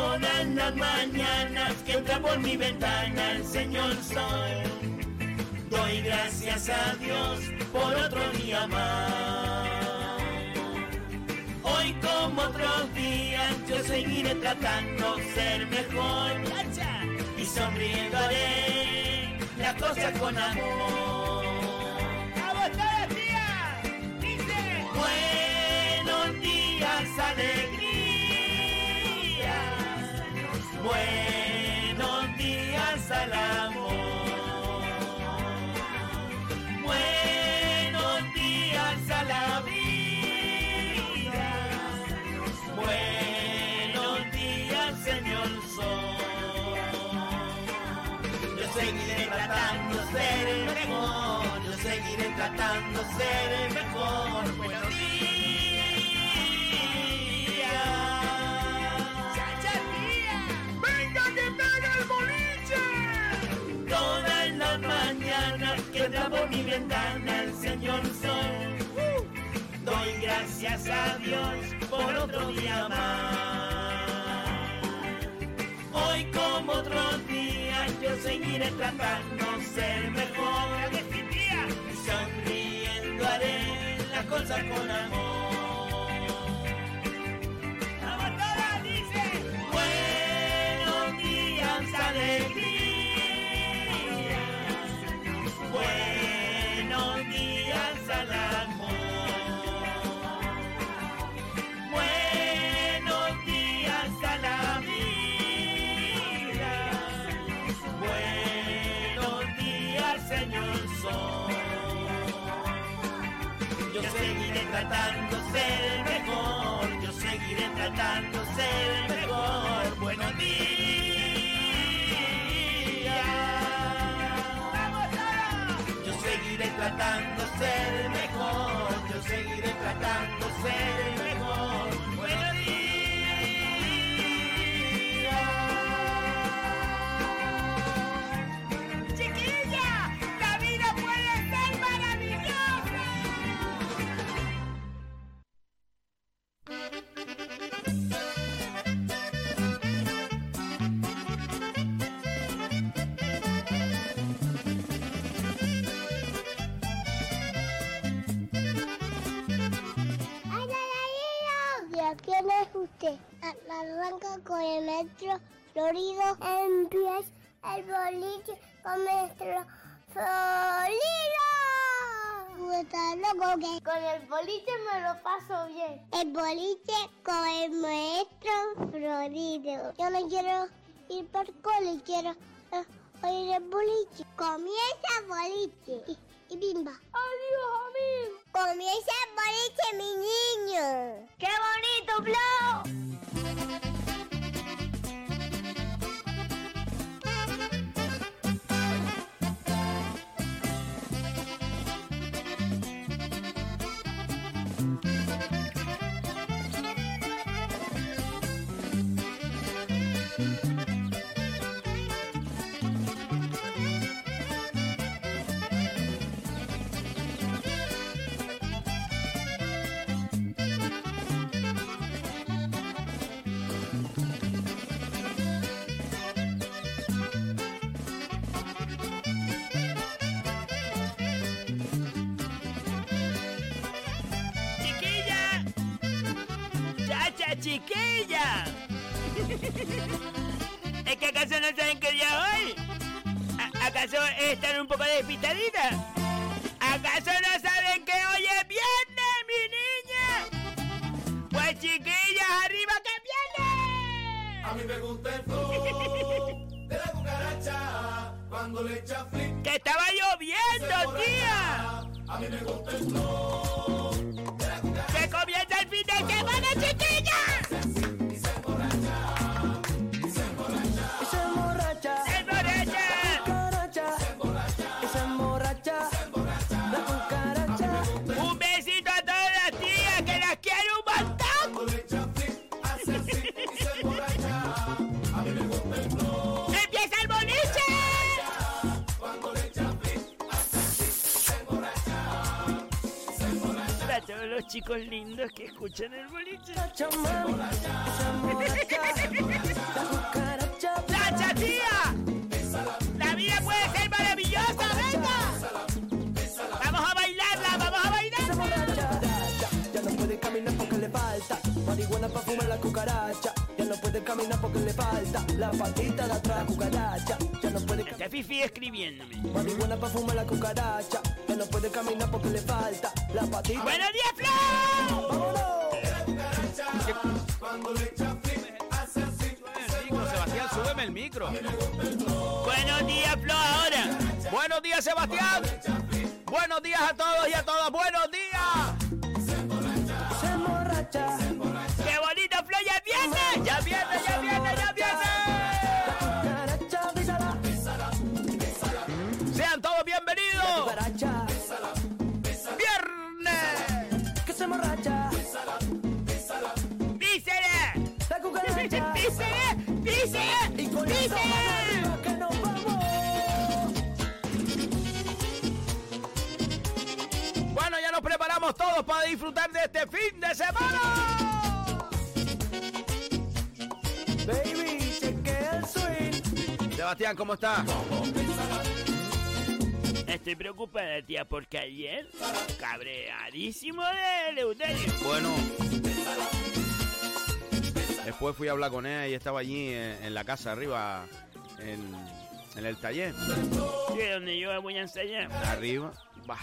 Todas las mañanas que entra por mi ventana el Señor soy. Doy gracias a Dios por otro día más. Hoy como otros días yo seguiré tratando ser mejor y sonriendo haré las cosas con amor. Seguiré tratando de ser el mejor. Buenos días. ¡Chacha, tía! ¡Venga que pega el boliche! Todas las mañanas que entra por mi ventana el Señor Sol. Doy gracias a Dios por otro día más. Hoy como otros días yo seguiré tratando de ser mejor. Las cosas con amor. Tratando ser mejor, yo seguiré tratando ser mejor. Buenos días. Yo seguiré tratando ser mejor, yo seguiré tratando ser mejor. Usted? Arranca con el metro Florido. Empieza el boliche con metro Florido. ¿Tú estás loco que con el boliche me lo paso bien? El boliche con el maestro Florido. Yo no quiero ir por cole, quiero eh, oír el boliche. Comienza el boliche. Y, y bimba. Adiós, amigo. Comienza el boliche, mi niño. ¡Qué bonito, Flo! ¿Acaso están un poco despistaditas? ¿Acaso no saben que hoy es viernes, mi niña? Pues chiquillas, arriba que viene. A mí me gusta el flow de la cucaracha cuando le echa flick. ¡Que estaba lloviendo, tía! A mí me gusta el flow chicos lindos que escuchan el boliche. La chatía. La vida puede ser maravillosa, venga. Vamos a bailarla, vamos a bailarla. Ya no puede caminar porque le falta marihuana para fumar la cucaracha. Ya no puede caminar porque le falta la patita de atrás cucaracha. Ya no puede. Este fifi escribiéndome. Marihuana para fumar la cucaracha. Ya no puede caminar porque le falta la patita. ¡Buenos días, Flo! ¡Vámonos! Cuando le echa hace así. Sebastián, súbeme el micro. ¡Buenos días, Flo! Ahora. Buenos días, Sebastián. Buenos días a todos y a todas. Buenos días. Disfrutar de este fin de semana. Baby, el swing. Sebastián, ¿cómo estás? Estoy preocupada, tía, porque ayer cabreadísimo de Eleuterio. Bueno. Después fui a hablar con ella y estaba allí en, en la casa arriba, en, en el taller. Sí, donde yo voy a ensayar. Arriba, bah,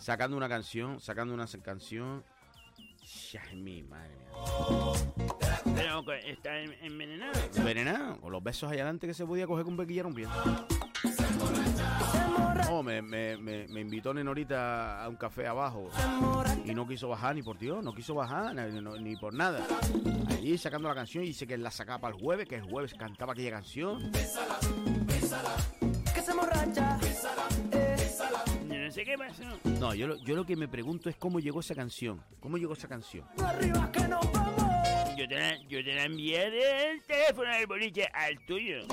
sacando una canción, sacando una canción. Ay, mi madre mía. Pero está en- envenenado. Envenenado, con los besos allá adelante que se podía coger con un pequillero bien. No, me, me, me, me invitó Nenorita a un café abajo y no quiso bajar ni por Dios, no quiso bajar ni, no- ni por nada. Allí sacando la canción y dice que la sacaba para el jueves, que el jueves cantaba aquella canción. Que se emborracha. Yo no sé qué pasó. No, yo lo, yo lo que me pregunto es cómo llegó esa canción. ¿Cómo llegó esa canción? arriba que nos vamos. Yo te la, yo te la envié del teléfono del boliche al tuyo.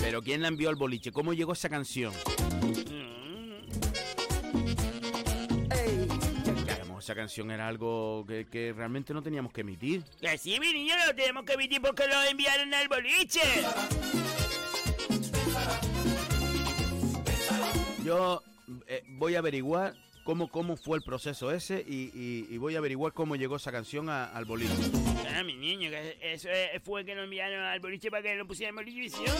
Pero ¿quién la envió al boliche? ¿Cómo llegó esa canción? Mm. Ey, esa canción era algo que, que realmente no teníamos que emitir. Que sí, mi niño, lo tenemos que emitir porque lo enviaron al boliche. Yo eh, voy a averiguar cómo, cómo fue el proceso ese y, y- y voy a averiguar cómo llegó esa canción a- al boliche. Ah, mi niño, que eso es- fue que lo enviaron al boliche para que lo pusieran en bolivisión.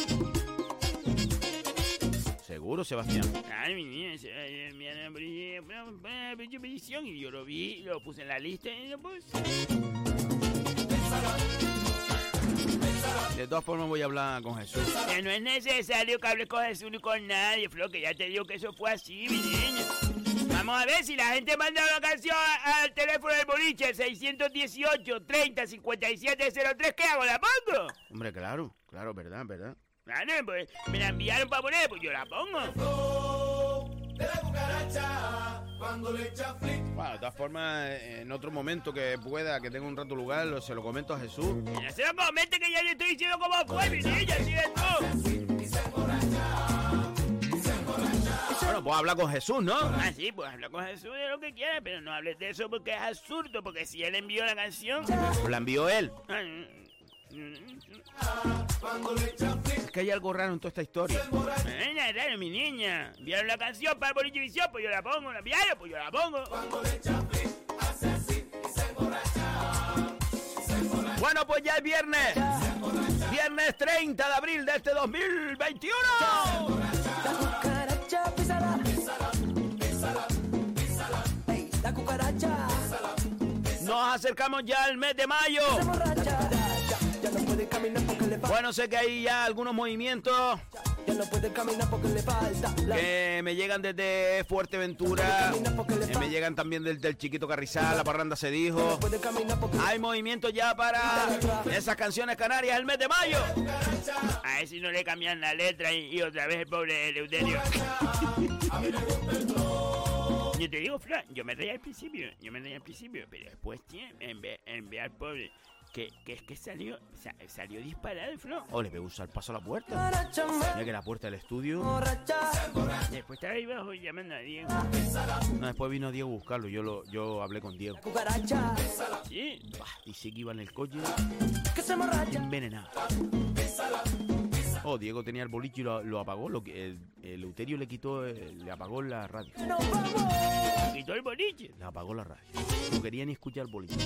Seguro, Sebastián. Ay, mi niño, eso, eh, enviaron al boliche, bolivisión, y yo lo vi, lo puse en la lista y lo puse. De todas formas voy a hablar con Jesús. Que no es necesario que hables con Jesús ni con nadie, Flo, que ya te digo que eso fue así, mi niño. Vamos a ver si la gente manda una canción al teléfono del boliche, 618 30 57 03, ¿qué hago? ¿La pongo? Hombre, claro, claro, verdad, verdad. Claro, pues me la enviaron para poner, pues yo la pongo. De la cucaracha. Cuando le echa flip, Bueno, de todas formas, eh, en otro momento que pueda, que tenga un rato lugar, lo- se lo comento a Jesús. No se lo comente que ya le estoy diciendo cómo fue, mi niña, así es tú. Bueno, pues habla con Jesús, ¿no? Ah, sí, pues habla con Jesús de lo que quiera, pero no hables de eso porque es absurdo, porque si él envió la canción... Pues la envió él. Cuando le Es que hay algo raro en toda esta historia. Nada raro, mi niña. Enviaron la canción para el Bolivisión, pues yo la pongo. La enviaron, pues yo la pongo. Bueno, pues ya es viernes. Viernes 30 de abril de este 2021. La cucaracha, písala. Ey, la cucaracha. Nos acercamos ya al mes de mayo. Se Bueno, sé que hay ya algunos movimientos que me llegan desde Fuerteventura. que me llegan también del, del Chiquito Carrizal, la parranda se dijo. Hay movimientos ya para esas canciones canarias el mes de mayo. A ver si no le cambian la letra y, otra vez el pobre Eleuterio. Yo te digo, Fran, yo me reía al principio, yo me reía al principio, pero después, tío, en vez al pobre, que, que es que salió, sa- salió disparado, Fran. Oh, le voy a usar paso a la puerta. Mira que la puerta del estudio. Después estaba ahí abajo llamando a Diego. No, después vino Diego a buscarlo. Yo lo, yo hablé con Diego. Cucaracha. Sí, Bah, dice que iba en el coche Que se emborracha. envenenado. Oh, Diego tenía el boliche y lo, lo apagó. Lo que, el, el Euterio le quitó, eh, le apagó la radio. Quitó el boliche. Le apagó la radio. No quería ni escuchar el boliche.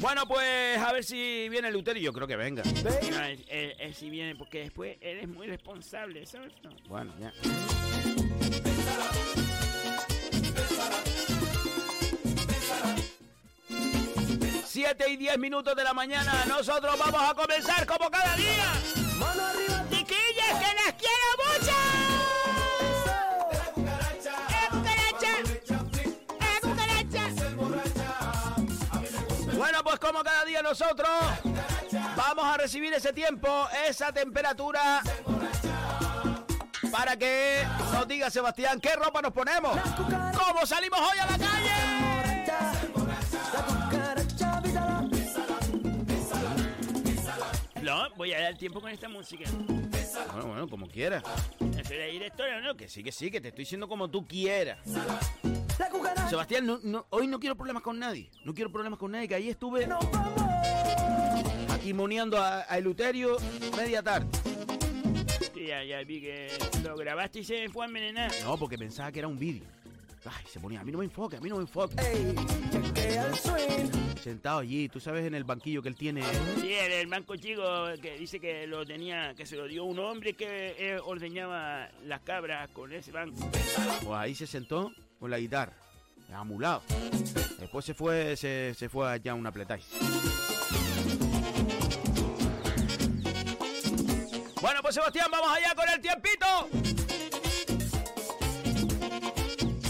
Bueno, pues a ver si viene el Euterio. Yo creo que venga. Ven. No, él, él- él sí viene porque después él es muy responsable, ¿sabes? No. Bueno, ya. Siete y diez minutos de la mañana. Nosotros vamos a comenzar como cada día. Mano arriba. ¡Chiquillas, que las quiero mucho! Como cada día nosotros vamos a recibir ese tiempo, esa temperatura. Para que nos diga Sebastián qué ropa nos ponemos. ¿Cómo salimos hoy a la calle? No, voy a dar tiempo con esta música. Bueno, bueno, como quieras. ¿No soy la directora o no? Que sí, que sí, que te estoy diciendo como tú quieras. Sebastián, no- no- hoy no quiero problemas con nadie. No quiero problemas con nadie, que ahí estuve atimoneando a, a Eluterio media tarde. Sí, ya, ya vi que lo grabaste y se fue a envenenar. No, porque pensaba que era un vídeo. Ay, se ponía, a mí no me enfoque, a mí no me enfoque. Ey. Sentado allí, tú sabes, en el banquillo que él tiene. Sí, el, el banco chico que dice que lo tenía, que se lo dio un hombre que eh, ordeñaba las cabras con ese banco. Pues ahí se sentó con la guitarra, amulado. Después se fue, se, se fue allá a una pletáis. Bueno, pues Sebastián, vamos allá con el tiempito.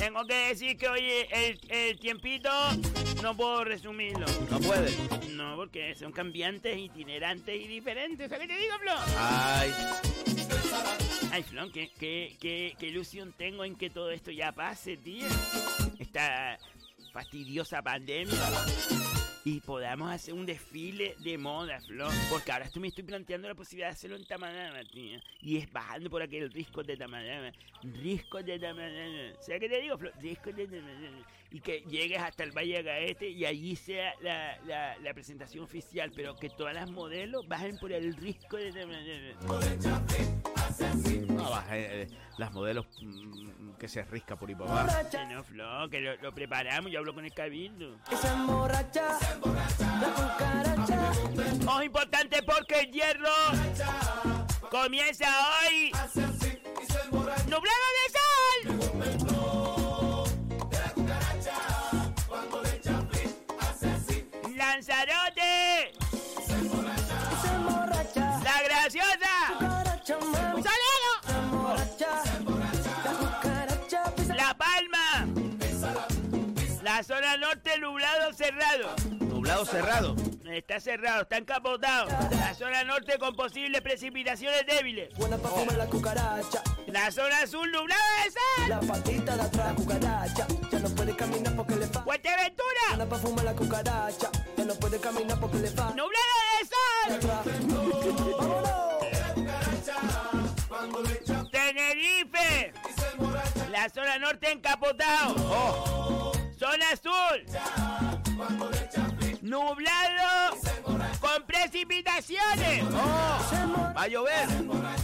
Tengo que decir que hoy el, el tiempito no puedo resumirlo. No puede. No, porque son cambiantes, itinerantes y diferentes. ¿Sabes qué te digo, Flo? Ay, Ay, Flon, qué, qué, qué, qué ilusión tengo en que todo esto ya pase, tío. Esta fastidiosa pandemia. Y podamos hacer un desfile de moda, Flor. Porque ahora estoy, me estoy planteando la posibilidad de hacerlo en Tamanama, tío. Y es bajando por aquel risco de Tamanama. Risco de Tamanama. ¿Sabes qué te digo, Flor? Risco de Tamanama. Y que llegues hasta el Valle de Gaete y allí sea la, la, la presentación oficial. Pero que todas las modelos bajen por el risco de Tamanama. no, eh, eh, las modelos mm, que se risca por. Borracha. No, Flo, que lo, lo preparamos, yo hablo con el cabildo. Se emborracha. La cucaracha. Muy importante porque el hierro comienza hoy. Nublado de La zona norte nublado cerrado. Nublado cerrado. Está cerrado, está encapotado. La zona norte con posibles precipitaciones débiles. Buena pa' fumar la cucaracha. La zona sur nublada de sol. La patita de atrás, cucaracha. Ya no puede caminar porque le falta. Fuerteventura. Buena pa' fumar la cucaracha. Ya no puede caminar porque le falta. Nublado de sol. ¡Vámonos! Tenerife. La zona norte encapotado. Oh, Zona sur. Nublado. Con precipitaciones. oh, va a llover.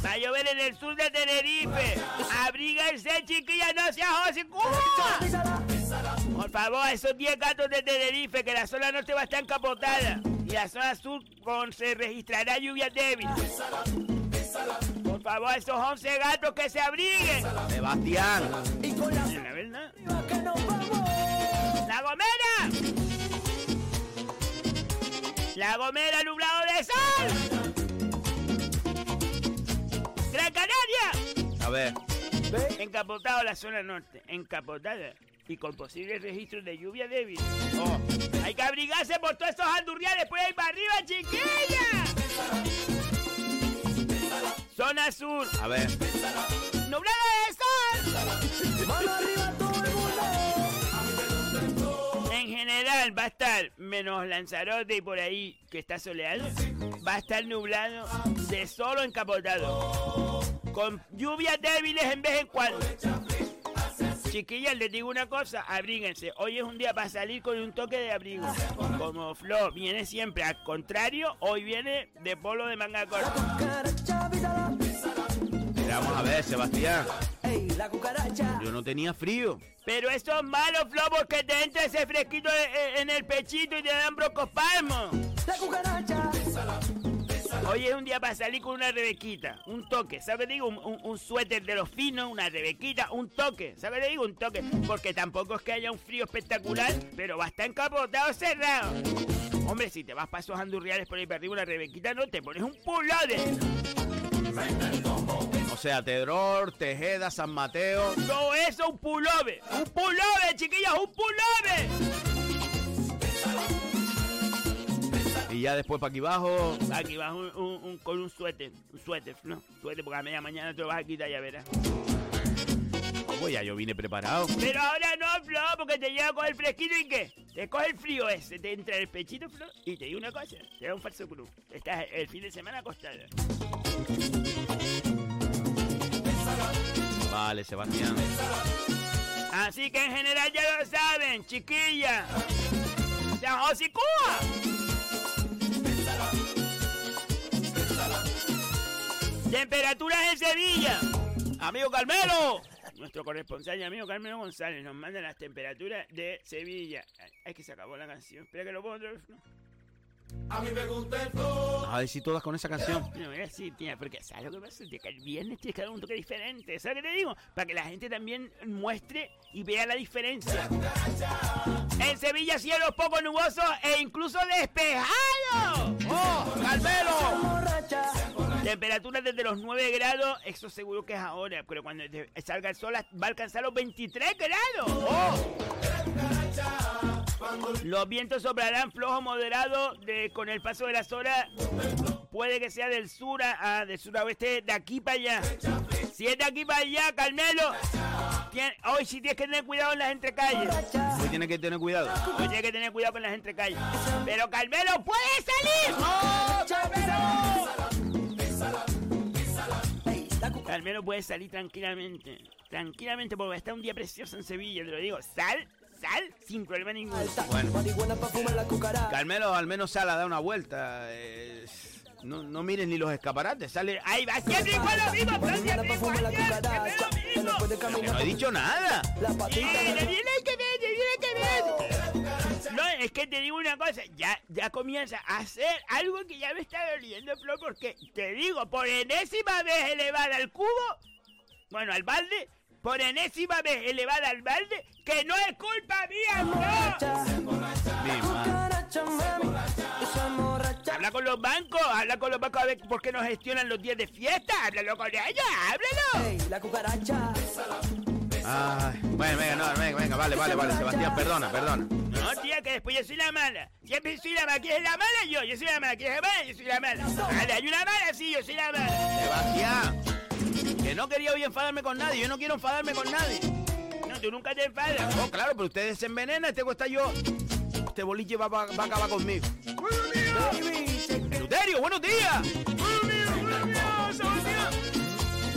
Va a llover en el sur de Tenerife. Abríguense, chiquillas, no seas José Cuba. Písala. Por favor, esos 10 gatos de Tenerife, que la zona norte va a estar encapotada. Y la zona sur con, se registrará lluvia débil. Por favor, esos 11 gatos que se abriguen. Sebastián. Y con la La verdad. saliva que nos vamos. ¡La Gomera! ¡La Gomera nublado de sol! ¡Gran Canaria! A ver. Ve. Encapotado la zona norte, encapotada. Y con posibles registros de lluvia débil. Oh, Hay que abrigarse por todos estos andurriales, pues ahí para arriba, chiquilla. Zona sur, a ver. nublado de sol. En general va a estar menos Lanzarote y por ahí que está soleado. Va a estar nublado de solo encapotado. Con lluvias débiles en vez en cuando. Chiquillas, les digo una cosa, abríguense. Hoy es un día para salir con un toque de abrigo. Como Flo viene siempre al contrario, hoy viene de polo de manga corta. Vamos a ver, Sebastián. La cucaracha. Yo no tenía frío. Pero eso es malo, Flo, porque te entra ese fresquito e- e- en el pechito y te dan brocospasmo. La cucaracha. Hoy es un día para salir con una rebequita, un toque, ¿sabes? Digo, un, un- un suéter de los finos, una rebequita, un toque, ¿sabes? Digo un toque, porque tampoco es que haya un frío espectacular, pero va a estar encapotado cerrado. Hombre, si te vas para esos andurriales por ahí para arriba, una rebequita, no te pones un pullover. O sea, Tedror, Tejeda, San Mateo. Todo eso, un pullover. Un pullover, chiquillos, un pullover. Y ya después para aquí abajo. Aquí un- un- un- con un suéter, un suéter, ¿no? Suéter, porque a media mañana te lo vas a quitar, ya verás. Pues ya yo vine preparado. Pero ahora no, Flo, porque te llega con el fresquito y qué. Te coge el frío ese, te entra el pechito, Flo, y te digo una cosa, te da un falso cruz. Estás el fin de semana acostada. Vale, Sebastián. Así que en general ya lo saben, chiquilla. San José. Temperaturas en Sevilla. Amigo Carmelo. Nuestro corresponsal y amigo Carmelo González nos manda las temperaturas de Sevilla. Es que se acabó la canción. Espera que lo pongo otra A mí me gusta el flow. A ver si todas con esa canción. no es así, tía, porque ¿sabes lo que pasa? Tía, que el viernes tienes que dar un toque diferente. ¿Sabes qué te digo? Para que la gente también muestre y vea la diferencia. En Sevilla cielos poco nubosos e incluso despejados. ¡Oh, Carmelo! Temperaturas desde los 9 grados, eso seguro que es ahora, pero cuando salga el sol va a alcanzar los 23 grados. ¡Oh! Los vientos soplarán flojo moderado de, con el paso de las horas. Puede que sea del sur a, a- del sur a oeste, de aquí para allá. Si es de aquí para allá, Carmelo, tien- hoy sí tienes que tener cuidado en las entrecalles. Hoy tiene que tener cuidado. Hoy tienes que tener cuidado con las entrecalles. Pero Carmelo, ¡puede salir! ¡Oh, Carmelo! Carmelo puede salir tranquilamente. Tranquilamente, porque está un día precioso en Sevilla, te lo digo. Sal, sal, sin problema ninguno. Bueno. Carmelo al menos sale a dar una vuelta. eh, no, no mires ni los escaparates. Sale. Ahí va, siempre igual lo mismo, pero siempre igual, siempre lo no mismo. puede Que caminar. no he dicho nada. Que ver, que ver. No, es que te digo una cosa, ya, ya comienza a hacer algo que ya me está doliendo, Flo, porque te digo, por enésima vez elevada al cubo, bueno, al balde, por enésima vez elevada al balde, que no es culpa mía, borracha. Habla con los bancos, habla con los bancos a ver por qué no gestionan los días de fiesta, háblalo con ellos, háblalo. Ey, la cucaracha. Ay, bueno, venga, no, venga, venga, vale, vale, vale, Sebastián, perdona, perdona. No, tía, que después yo soy la mala. Siempre soy la mala. ¿Quién es la mala? Yo. Yo soy la mala. ¿Quién es la mala? Yo soy la mala. Vale, hay una mala, sí, yo soy la mala. Sebastián, que no quería hoy enfadarme con nadie, yo no quiero enfadarme con nadie. No, tú nunca te enfadas. Oh, claro, pero ustedes se envenenan, este cuesta yo. Este boliche va, va- va a acabar conmigo. Luterio, buenos días.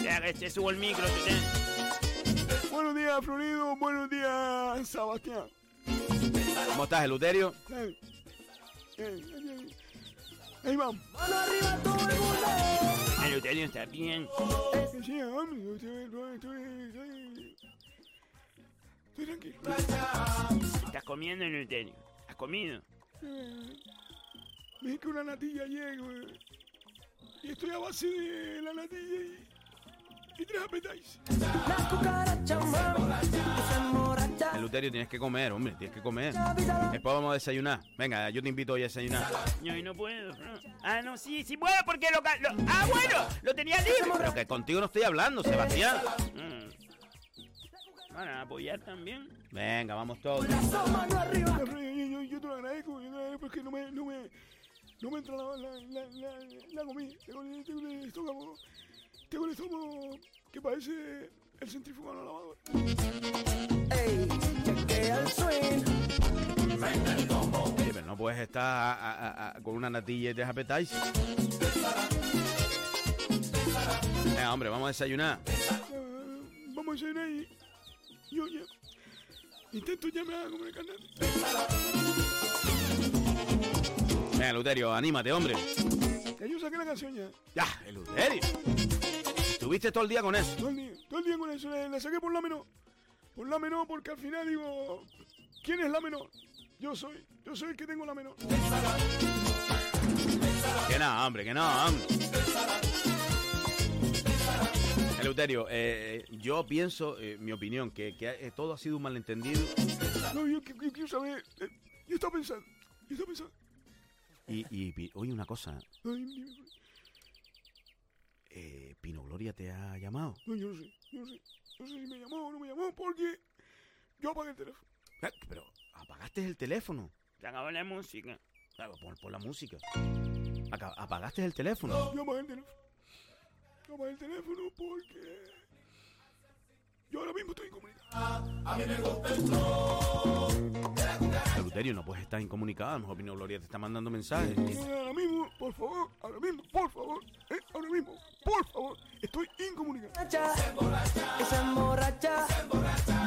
Ya, que te subo el micro, tú te- Buenos días, Florido. Buenos días, Sebastián. ¿Cómo estás, Eluterio? Ahí vamos. Mano arriba todo el mundo. Está bien. Sí, hombre. Estás comiendo. ¿Has comido? Me que una natilla ayer, güey. Y estoy a base de la natilla y, borracha. Eluterio, tienes que comer, hombre, tienes que comer. Después vamos a desayunar. Venga, yo te invito hoy a desayunar. No puedo. Ah, no, sí, sí puedo porque lo, ca- lo- Ah, bueno, lo tenía libre. Pero que contigo no estoy hablando, Sebastián. Mm. Van a apoyar también. Venga, vamos todos. Arriba. Yo, yo te lo agradezco, yo te lo agradezco porque no me, no me, no me entra la, la, la, la, la comida. Tengo, el- el estómago, el que parece el centrífugo de la lavadora. Ey, chequea el swing. Oye, pero no puedes estar a- a- a- a- con una natilla y tres appetizers. Venga, hombre, vamos a desayunar. vamos a desayunar y, yo ya intento ya me haga comunicar. Venga, Luterio, anímate, hombre. Ya yo saqué la canción ya. Ya, el Luterio. Estuviste todo el día con eso. Todo el día, todo el día con eso. Le saqué por la menor. Por la menor porque al final digo, ¿quién es la menor? Yo soy, yo soy el que tengo la menor. Que no, hombre, que no, hombre. Eleuterio, eh, yo pienso, eh, mi opinión, que, que, eh, todo ha sido un malentendido No, yo, qui- quiero saber. eh, yo estaba pensando, yo estaba pensando. y, y oye una cosa, Ay, eh, Pino Gloria te ha llamado. No, yo no sé, yo no sé. No sé si me llamó o no me llamó porque yo apagué el teléfono. Ah, Pero apagaste el teléfono. Se acabó la música. Claro, pon, pon la música. Aca- apagaste el teléfono. Yo apagué el teléfono. Yo apagué el teléfono porque yo ahora mismo estoy incomunicado. Eleuterio, no puedes estar incomunicado. A lo mejor Pino Gloria te está mandando mensajes. Ahora mismo, por favor, ahora mismo, por favor, eh, ahora mismo, por favor, estoy incomunicado. Esa emborracha,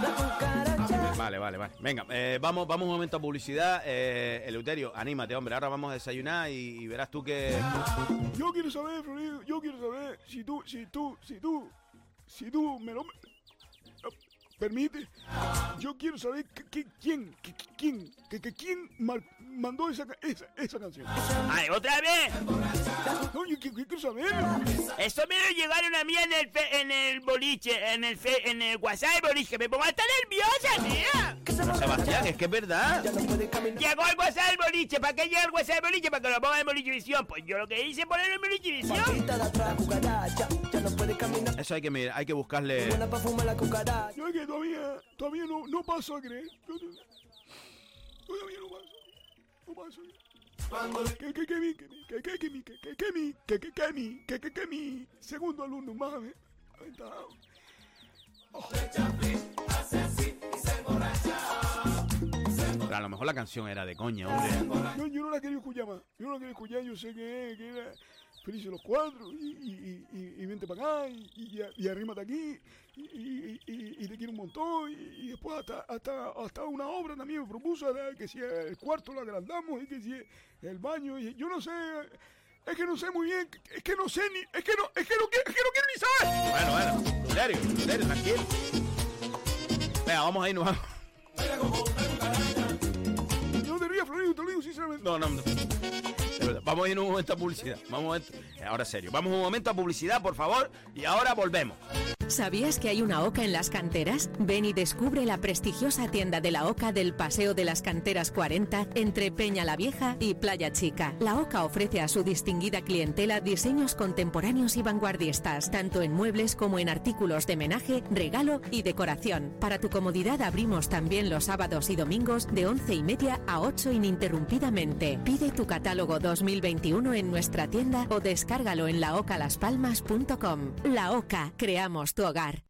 la cucaracha. Vale, vale, vale. Venga, eh, vamos, vamos un momento a publicidad. Eh, Eleuterio, anímate, hombre. Ahora vamos a desayunar y, y verás tú que... Yo quiero saber, Florido, yo quiero saber si tú, si tú, si tú, si tú me lo permite. Yo quiero saber que, que- quién, que, que- quién, que, que quién mandó esa, esa, esa canción. ¡Ay, otra vez! No, yo, qui- quiero saber. Eso me lo llegaron a mí en el, fe- en el boliche, en el, fe- en el WhatsApp boliche. Me pongo hasta nerviosa, tía. Pero Sebastián, es que es verdad. Ya no puede caminar. Llegó el WhatsApp del boliche. ¿Para qué llega el WhatsApp del boliche? Para que lo ponga en Bolivisión. Pues yo lo que hice es ponerlo en puede caminar. Eso hay que mirar, hay que buscarle... Yo es que todavía, todavía no, no paso a creer. Yo, todavía no paso. No paso. Que, que, que mi, que mi, que, que, Pero a lo mejor la canción era de coña, hombre. Yo, yo no la quería escuchar más. Yo no la quería escuchar. Yo sé que, que era Felices los Cuatro. Y, y, y, y, vente para acá. Y, y, arrímate aquí. Y, y, y, y te quiero un montón. Y, después hasta, hasta, hasta una obra también me propuso. Que si el cuarto lo agrandamos. Y que si el baño. Y yo no sé. Es que no sé muy bien. Es que no sé ni. Es que no, es que no, quiero- es que no quiero ni saber. Bueno, bueno, Luterio, Luterio, tranquilo. Venga, vamos a irnos. vamos. No, no, no. Verdad, Vamos a ir un momento a publicidad. Vamos momento. Eh, Ahora serio. Vamos un momento a publicidad, por favor. Y ahora volvemos. ¿Sabías que hay una OCA en las canteras? Ven y descubre la prestigiosa tienda de la OCA del Paseo de las Canteras 40 entre Peña la Vieja y Playa Chica. La OCA ofrece a su distinguida clientela diseños contemporáneos y vanguardistas, tanto en muebles como en artículos de menaje, regalo y decoración. Para tu comodidad abrimos también los sábados y domingos de 11 y media a 8 ininterrumpidamente. Pide tu catálogo 2021 en nuestra tienda o descárgalo en laocalaspalmas.com. La OCA, creamos tu hogar.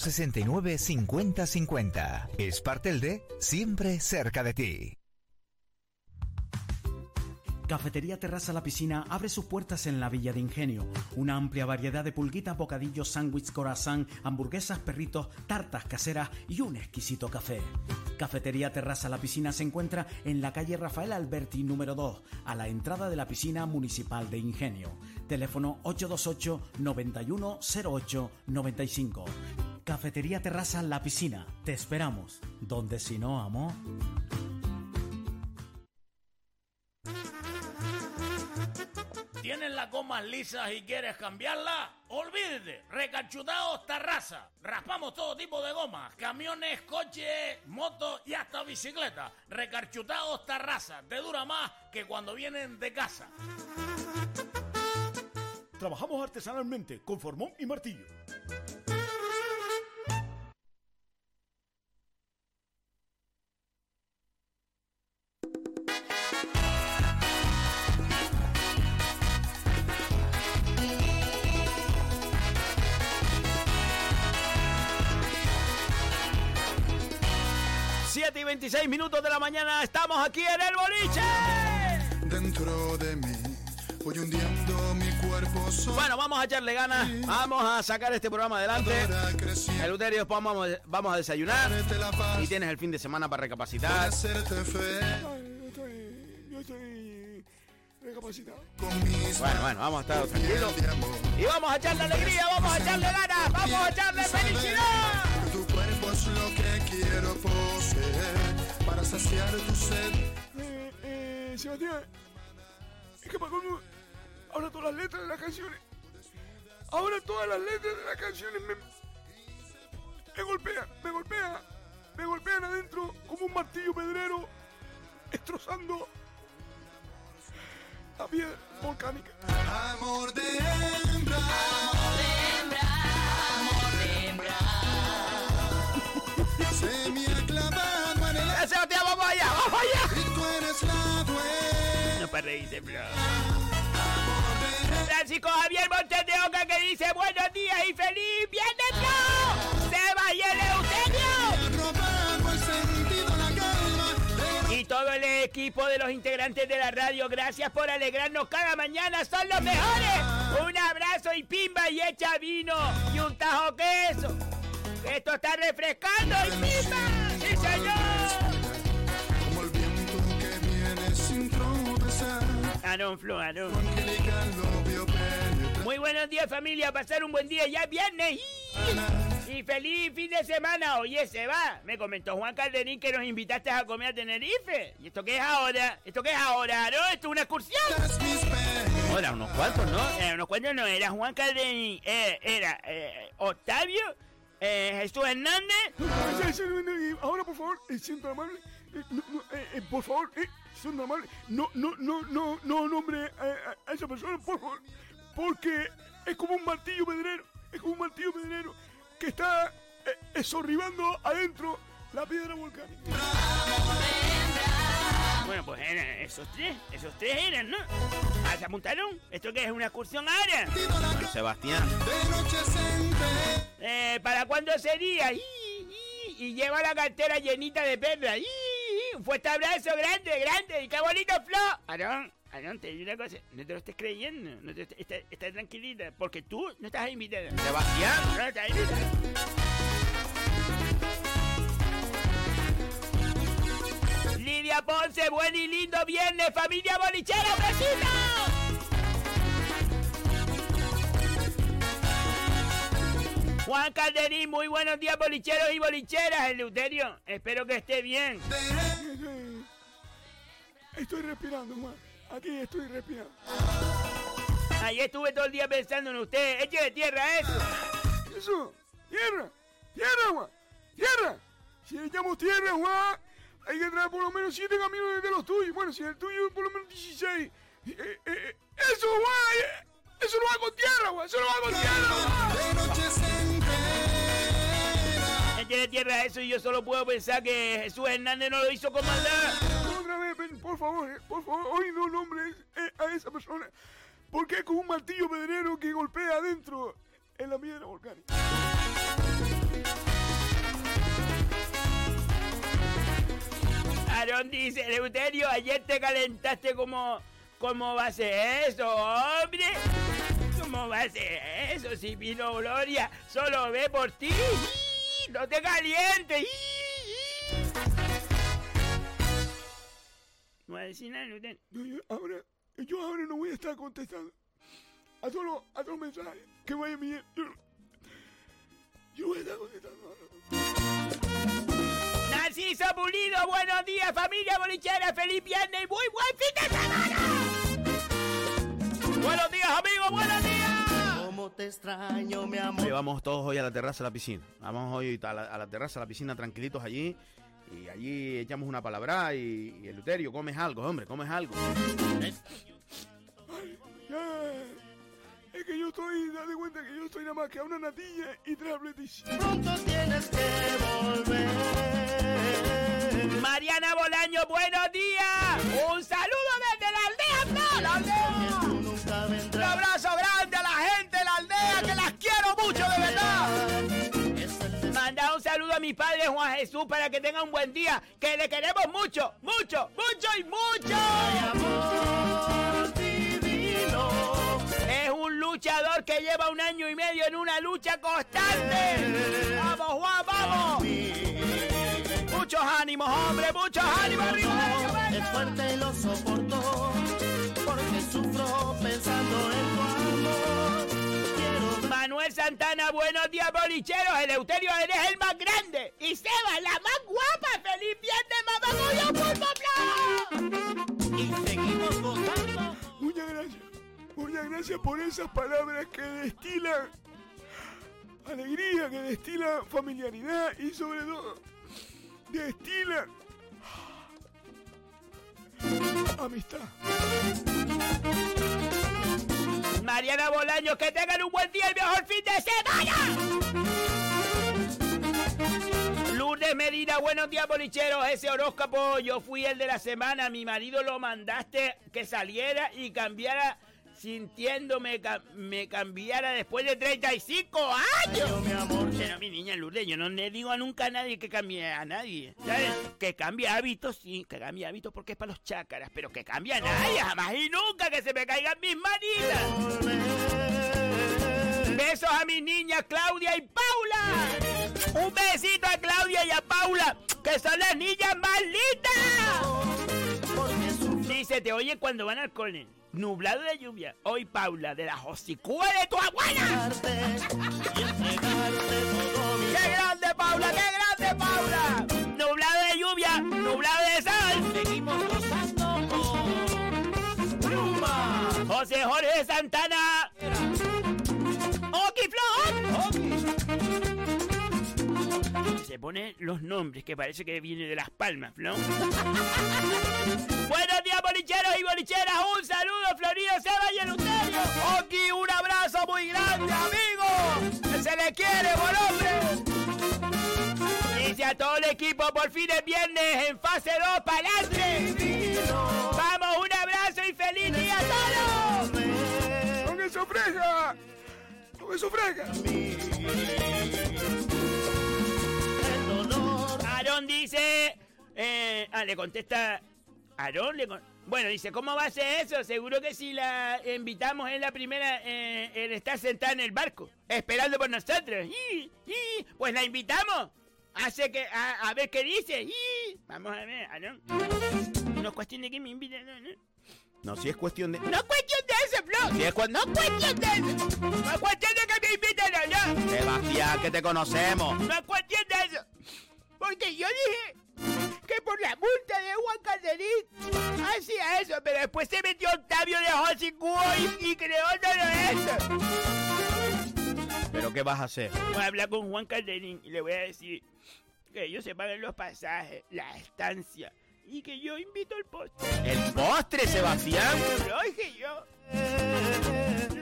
69 50 50. Espartelde, siempre cerca de ti. Cafetería Terraza La Piscina abre sus puertas en la Villa de Ingenio. Una amplia variedad de pulguitas, bocadillos, sándwiches, corazón, hamburguesas, perritos, tartas caseras y un exquisito café. Cafetería Terraza La Piscina se encuentra en la calle Rafael Alberti número 2, a la entrada de la piscina municipal de Ingenio. Teléfono 828 9108 95. Cafetería Terraza La Piscina. Te esperamos. Donde si no, amo. ¿Tienes las gomas lisas y quieres cambiarla? Olvídate, Recachudados terraza Raspamos todo tipo de gomas, camiones, coches, motos y hasta bicicletas. Recachudados terraza te dura más que cuando vienen de casa. Trabajamos artesanalmente con formón y martillo. Minutos de la mañana, estamos aquí en el boliche. Dentro de mí voy hundiendo mi cuerpo solo. Bueno, vamos a echarle ganas, vamos a sacar este programa adelante. El Uterio, después vamos, vamos a desayunar y tienes el fin de semana para recapacitar. Bueno, bueno, vamos a estar tranquilos. Y vamos a echarle alegría, vamos a echarle ganas, vamos a echarle felicidad. Tu cuerpo es lo que quiero poseer para saciar tu sed. Eh, eh, Sebastián, es que para colmo, ahora todas las letras de las canciones, ahora todas las letras de las canciones me, me golpean, me golpean, me golpean adentro como un martillo pedrero, destrozando la piedra volcánica. Amor de hembra. Se me ha clavado para bro. Francisco Javier Montes de Oca que dice buenos días y feliz viernes, bro. Seba y el Eugenio. Y todo el equipo de los integrantes de la radio, gracias por alegrarnos cada mañana, son los mejores. Un abrazo y pimba y echa vino y un tajo queso. Esto está refrescando y pimba. Muy buenos días familia, pasar un buen día, ya es viernes. ¡Y! Feliz fin de semana, oye, se va. Me comentó Juan Calderín que nos invitaste a comer a Tenerife. ¿Y esto qué es ahora? ¿Esto qué es ahora? ¿No? ¿Esto es una excursión? Era unos cuantos, ¿no? Eh, unos cuentos no, era Juan Calderín, eh, era eh, Octavio, eh, Jesús Hernández. Ahora, por favor, eh, siendo amable, eh, por favor, eh, amable, no, no, no, no, no nombre a, a- a esa persona, por favor, porque es como un martillo pedrero, es como un martillo pedrero que está eh, eh, sorribando adentro la piedra volcánica. Bueno, pues eran esos tres, esos tres eran, ¿no? Ah, ¿Se apuntaron? ¿Esto qué es una excursión ahora? Bueno, Sebastián. Eh, ¿Para cuándo sería? Y, y, y lleva la cartera llenita de perlas. Un fuerte abrazo grande, grande. Y qué bonito flow. Aarón, Aarón, te digo una cosa. No te lo estés creyendo. No te, está, está tranquilita. Porque tú no estás invitada. Sebastián. No estás invitada. Lidia Ponce, buen y lindo viernes, familia bolichera, besito. Juan Calderín, muy buenos días, bolicheros y bolicheras. Eleuterio, espero que esté bien. Eh, Estoy respirando, Juan. Aquí estoy respirando. Ahí estuve todo el día pensando en usted. Eche de tierra eso. Eso, tierra, tierra, Juan, tierra. Si le echamos tierra, Juan, hay que traer por lo menos siete camiones de los tuyos. Bueno, si el tuyo por lo menos 16. Eh, eh, eh, eso, Juan, eh, eso lo va con tierra, Juan, eso lo va con tierra, Juan. De tierra eso y yo solo puedo pensar que Jesús Hernández no lo hizo comandar. Otra vez, ven, por favor, eh, por favor, hoy no nombres eh, a esa persona. Porque es como un martillo pedrero que golpea adentro en la piedra volcánica. Aarón dice, Eleuterio, ayer te calentaste como... ¿Cómo va a ser eso, hombre? ¿Cómo va a ser eso si vino Gloria solo ve por ti? ¡No te calientes! No va a decir nada. No, yo ahora, yo ahora no voy a estar contestando a todos los, a todos los mensajes que vayan viniendo. Yo, yo voy a estar contestando ahora. Narciso Pulido, buenos días familia bolichera, feliz viernes y muy buen fin de semana. Bueno, te extraño, mi amor. Oye, vamos todos hoy a la terraza, a la piscina. Vamos hoy a la, a la terraza, a la piscina, tranquilitos allí. Y allí echamos una palabra y, y el Luterio, comes algo, hombre, comes algo. Es que yo estoy, date cuenta que yo estoy nada más que a una natilla y tres apletiches. Pronto tienes que volver. Mariana Bolaño, buenos días. Un saludo desde la aldea, no, la aldea. Mi padre Juan Jesús para que tenga un buen día, que le queremos mucho, mucho, mucho y mucho. Amor divino. Es un luchador que lleva un año y medio en una lucha constante. Vamos, Juan, vamos. Muchos ánimos, hombre, muchos ánimos. arriba, Es fuerte y lo soportó. Porque sufro pensando en tu amor. Manuel Santana, buenos días, bolicheros. Eleuterio, eres el más grande. Y Seba, la más guapa. ¡Feliz viernes, mamá! Y seguimos gozando. Muchas gracias. Muchas gracias por esas palabras que destilan alegría, que destilan familiaridad y sobre todo destilan amistad. Mariana Bolaño, que tengan un buen día y mejor fin de semana. Lourdes Medina, buenos días, bolicheros. Ese horóscopo, yo fui el de la semana. Mi marido lo mandaste que saliera y cambiara sintiéndome ca- me cambiara después de 35 años. mi amor. Pero mi niña Lourdes, yo no le digo a nunca a nadie que cambie a nadie. ¿sabes? Que cambie hábitos, sí, que cambie hábitos porque es para los chácaras, pero que cambie a nadie, jamás y nunca que se me caigan mis manitas. Besos a mis niñas Claudia y Paula. Un besito a Claudia y a Paula, que son las niñas más lindas. Dice, te oye cuando van al cole. Nublado de lluvia. Hoy Paula, de la hocicúa de tu abuela. ¡Qué grande, Paula! ¡Qué grande, Paula! Nublado de lluvia, nublado de sol. Seguimos gozando con Pluma. José Jorge Santana. Pone los nombres que parece que viene de Las Palmas, ¿no? Buenos días, bolicheros y bolicheras. Un saludo, Florido Seba y Eleuterio. Oki, un abrazo muy grande, amigo. Se le quiere, hombre. Dice a todo el equipo, por fin es viernes en fase 2, pa'lante. Vamos, un abrazo y feliz día a todos. ¡Con eso frega! ¡Con eso frega! Aarón dice. Eh, ah, le contesta. Aarón le con- Bueno, dice, ¿cómo va a ser eso? Seguro que si la invitamos en la primera, eh, él está sentada en el barco, esperando por nosotros. Y, y, pues la invitamos. Hace que, a, a ver qué dice. Y, vamos a ver, Aarón. No es cuestión de que me inviten. No, no. No, si es cuestión de. No es cuestión de eso, Flo. Si es cu- No es cuestión de eso. No es cuestión de que me inviten allá. Sebastián, que te conocemos. No es cuestión de eso. Porque yo dije que por la multa de Juan Calderín hacía eso, pero después se metió Octavio de Hocicuo y, y creó todo esto. ¿Pero qué vas a hacer? Voy a hablar con Juan Calderín y le voy a decir que ellos se paguen los pasajes, la estancia y que yo invito el postre. ¿El postre, Sebastián? Lo dije yo.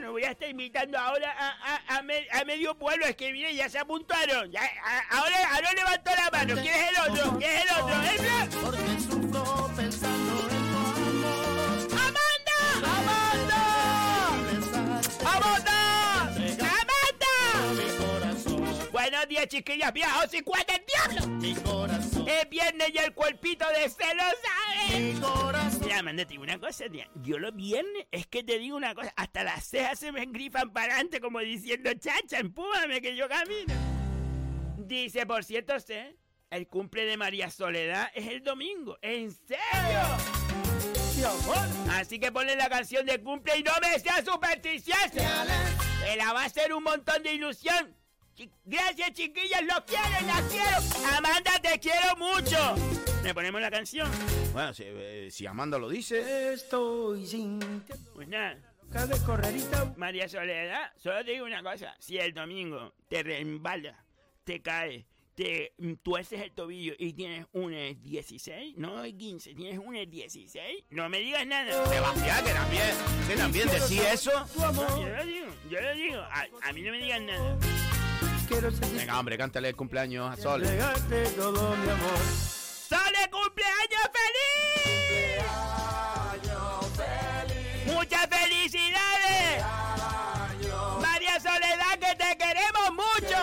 No voy a estar invitando ahora a, a- a me- a medio pueblo. Es que mire, ya se apuntaron. Ya, a- ahora Aaron levantó la mano. ¿Quién es el otro? ¿Quién es el otro? ¿El Blas? Días, chiquillas viejos y cuenta el diablo. mi corazón, Es viernes y el cuerpito de se lo sabe. mi corazón. Mira, Amanda, te digo una cosa, tía. Yo los viernes, es que te digo una cosa, hasta las cejas se me engrifan para adelante como diciendo, chacha, empújame que yo camino. Dice, por cierto, sé, el cumple de María Soledad es el domingo. ¿En serio? Así que ponle la canción de cumple y no me seas supersticiosa. Me la va a hacer un montón de ilusión. Gracias, chiquillas, los quiero, las quiero. Amanda, te quiero mucho. ¿Le ponemos la canción? Bueno, si, eh, si Amanda lo dice. Estoy sin Pues nada, María Soledad, solo te digo una cosa. Si el domingo te reembala, te cae, te tuerces el tobillo y tienes un 16, no 15, tienes un 16, no me digas nada. Sebastián, que también, que también decía eso. No, yo lo digo, yo lo digo. A, a mí no me digan nada. Venga, hombre, cántale el cumpleaños a Sol. todo mi amor. ¡Sole cumpleaños feliz! ¡Muchas felicidades! María Soledad, que te queremos mucho.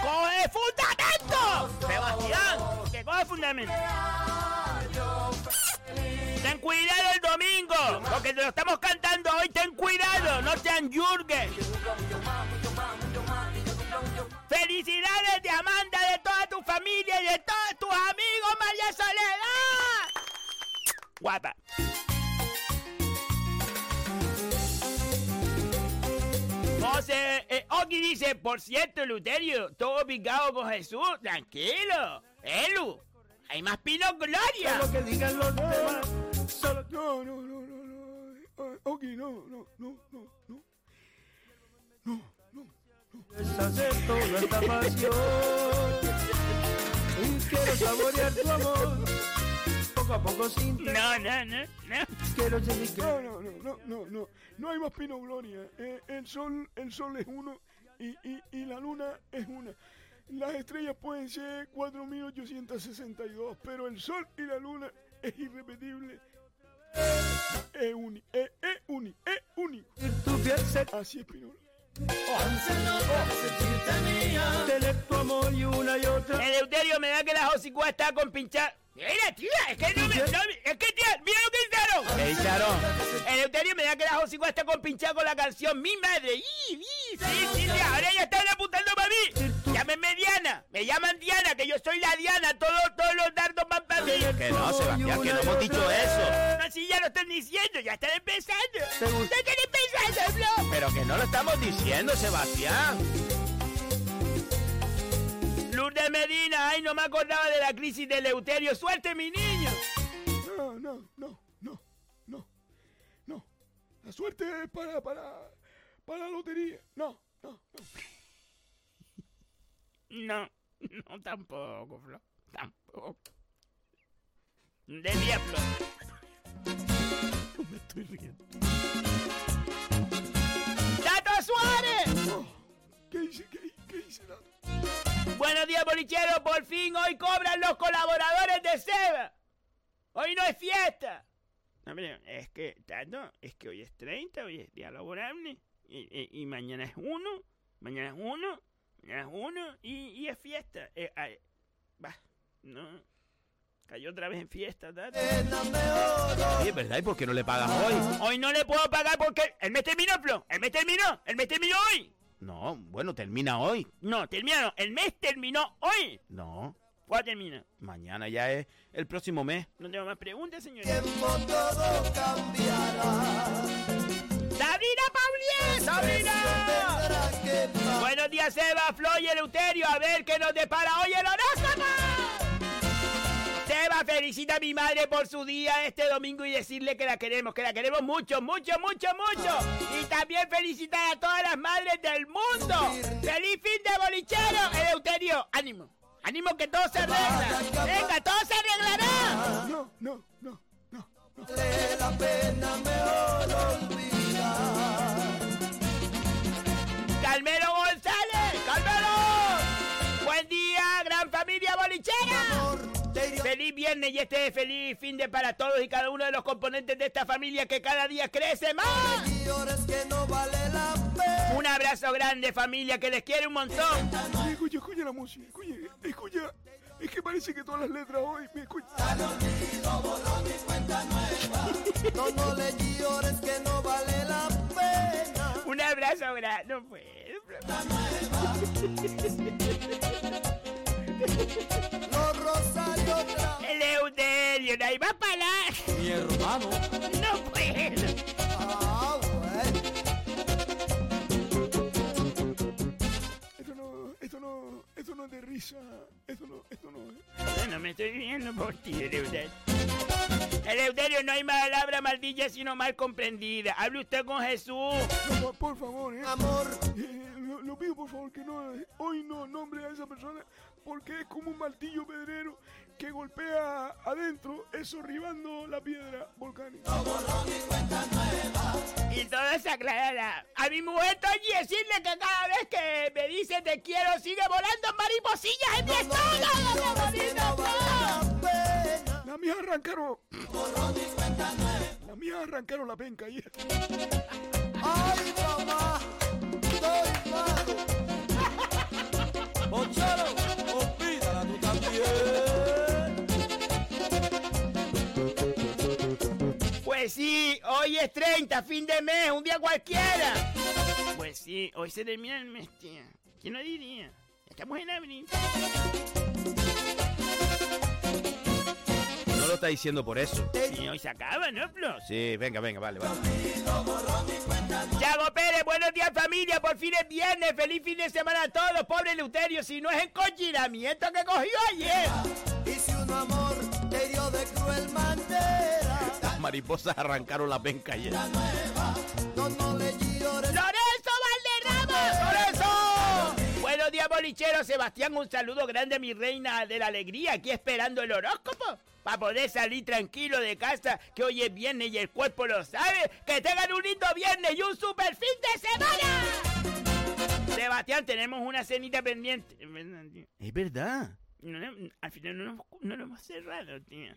¡Coge fundamento! Sebastián, que coge fundamento. Ten cuidado el domingo, porque te lo estamos cantando hoy. Ten cuidado, no sean yurgues. Felicidades de Amanda, de toda tu familia y de todos tus amigos, María Soledad. Guapa. José eh, Oki dice, por cierto, Luterio, todo picado con Jesús, tranquilo. Elu, hay más pino gloria. No, no, no, no, no. Eh, Ok, no, no, no, no, no. No, no, no, no. No, no, no, hay más pino gloria. Eh, el sol, el sol es uno y, y, y la luna es una. Las estrellas pueden ser 4.862, pero el sol y la luna es irrepetible. Es único, es, único, es único. Así es Pino Otra. Eleuterio me da que la Josicua está con pinchar. Mira, tía, es que no me. no es que, tía, mira lo que hicieron. ¿Qué hicieron? Eleuterio me da que la Josicua está con pinchar con la canción Mi Madre. ¡Y, y, sí, sí, sí, ahora ya están apuntando para mí. Llámenme Diana. Me llaman Diana, que yo soy la Diana. Todos, todos los dardos van para mí. Que no, Sebastián, que no hemos dicho eso. No, sí, ya lo están diciendo, ya están empezando. Ya están empezando, bro. Pero que no lo estamos diciendo, Sebastián. Lourdes Medina, ay, no me acordaba de la crisis de Eleuterio. ¡Suerte, mi niño! No, no, no, no, no, no. La suerte es para, para, para la lotería. No, no, no. No, no tampoco, Flo. Tampoco. De diablo. Me estoy riendo. ¡Tato Suárez! Oh, ¿Qué hice? ¿Qué, qué hice, Tato? Buenos días, bolichero. Por fin hoy cobran los colaboradores de Seba. Hoy no es fiesta. No, pero es que, Tato, es que hoy es 30, hoy es día laborable. Y, y- y mañana es 1, mañana es 1, 1 y, y es fiesta. Eh, ay, va, no. Cayó otra vez en fiesta, Tato. Sí, es verdad, ¿y por qué no le pagas hoy? Hoy no le puedo pagar porque el mes terminó, Flo. El mes terminó. El mes terminó hoy. No, bueno, termina hoy. No, terminó. no. El mes terminó hoy. No, ¿Cuándo termina? mañana ya es el próximo mes. No tengo más preguntas, señor. todo cambiará. ¡Sabrina Paulier! ¡Sabrina! Buenos días, Seba, Flo y Eleuterio. A ver qué nos depara hoy el horóscopo. Seba felicita a mi madre por su día este domingo y decirle que la queremos, que la queremos mucho, mucho, mucho, mucho. Y también felicitar a todas las madres del mundo. ¡Feliz fin de bolichero! Eleuterio, ánimo. Ánimo que todo se arregla. Venga, todo se arreglará. No, no, no, no. Vale la pena mejor olvidar. Carmelo González, Carmelo. Buen día, gran familia bolichera. Feliz viernes y este feliz fin de para todos y cada uno de los componentes de esta familia que cada día crece más. Llores que no vale la pena. Un abrazo grande familia que les quiere un montón. Escucha, escucha la música, escucha, escucha. Es que parece que todas las letras hoy me escuchan. No, no le llores que no vale la pena. Un abrazo grande. No puedo. Los rosarios otra Eleuterio, no hay más palabras. Mi hermano. No puedo. Ah, bueno. Esto no, esto no, esto no es de risa. Esto no, esto no es. Bueno, me estoy viendo por ti, Eleuterio. Eleuterio, no hay palabra maldilla sino mal comprendida. Hable usted con Jesús. No, por favor, ¿eh? Amor. lo, lo pido, por favor, que no, hoy no nombre a esa persona porque es como un martillo pedrero que golpea adentro, eso ribando la piedra volcánica. Y todo se aclarará. A mi mujer estoy decirle que cada vez que me dice te quiero sigue volando mariposillas en mi estómago. La mía arrancaron. La mía arrancaron la penca ayer. Ay, mamá, estoy malo. Olvídala tú también. Pues sí, hoy es 30, fin de mes, un día cualquiera. Pues sí, hoy se termina el mes, tía. ¿Quién lo diría? Estamos en abril. No lo está diciendo por eso. Y hoy se acaba, ¿no, Flo? Sí, venga, venga, vale, vale. Yago Pérez, buenos días familia, por fin es viernes, feliz fin de semana a todos, pobre Luterio, si no es el cocinamiento que cogió ayer. Y si un amor te dio de cruel manera, Las mariposas arrancaron la penca ayer. no, no. ¡Lorenzo Valderrama! ¡Lorenzo! Buenos días, bolichero. Sebastián, un saludo grande a mi reina de la alegría, aquí esperando el horóscopo. Para poder salir tranquilo de casa, que hoy es viernes y el cuerpo lo sabe. Que tengan un lindo viernes y un super fin de semana. Sebastián, tenemos una cenita pendiente. Es verdad. No al final no lo, no lo hemos cerrado, tío.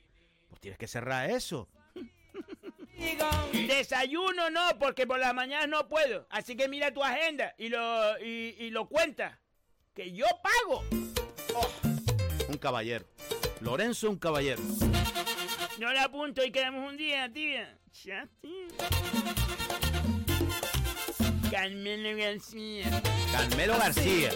Pues tienes que cerrar eso. Desayuno no, porque por las mañanas no puedo. Así que mira tu agenda y lo, y, y lo cuenta. Que yo pago. Un caballero. Lorenzo, un caballero. No la apunto y quedamos un día, tía. Ya. Carmelo García. Carmelo García.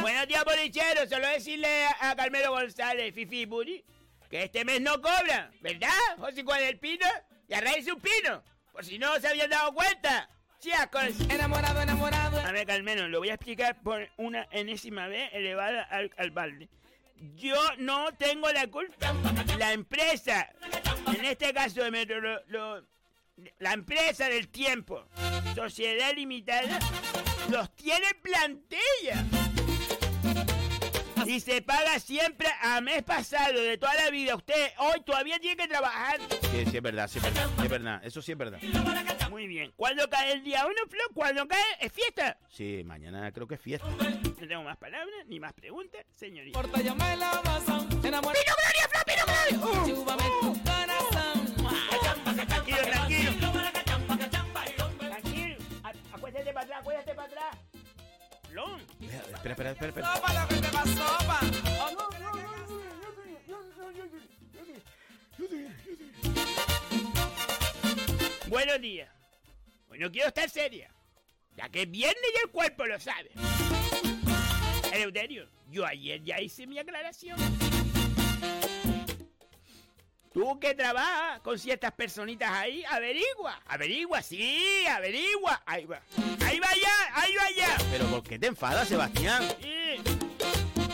Buenos días, bolichero. Solo decirle a a Carmelo González, Fifi Buri, que este mes no cobra, ¿verdad, José Juan del Pino? Y arraíse un pino, por si no se habían dado cuenta. Chicos. Enamorado, enamorado. A ver, Carmelo, lo voy a explicar por una enésima vez elevada al, al balde. Yo no tengo la culpa. La empresa, en este caso de Metro, lo- lo- la empresa del tiempo, Sociedad Limitada, los tiene en plantilla. Y se paga siempre a mes pasado de toda la vida. Usted hoy todavía tiene que trabajar. Sí, sí, es verdad, sí, es verdad. Es verdad, eso sí es verdad. Muy bien. ¿Cuándo cae el día uno, Flo? ¿Cuándo cae? ¿Es fiesta? Sí, mañana creo que es fiesta. No tengo más palabras ni más preguntas, señorita. ¡Pino Gloria, Flo, Pino Gloria! Uh. Corazón. Tranquilo, tranquilo. Tranquilo. A- Acuéstate para atrás, acuéstate para atrás. Flon. Espera, espera, espera, espera. Sopa lo que te va, sopa. Buenos días. Hoy no quiero estar seria. Ya que es viernes y el cuerpo lo sabe. Eleuterio, yo ayer ya hice mi aclaración. Tú que trabajas con ciertas personitas ahí, averigua, averigua, sí, averigua. Ahí va. Ahí va ya, ahí va ya. Pero ¿por qué te enfadas, Sebastián? Sí.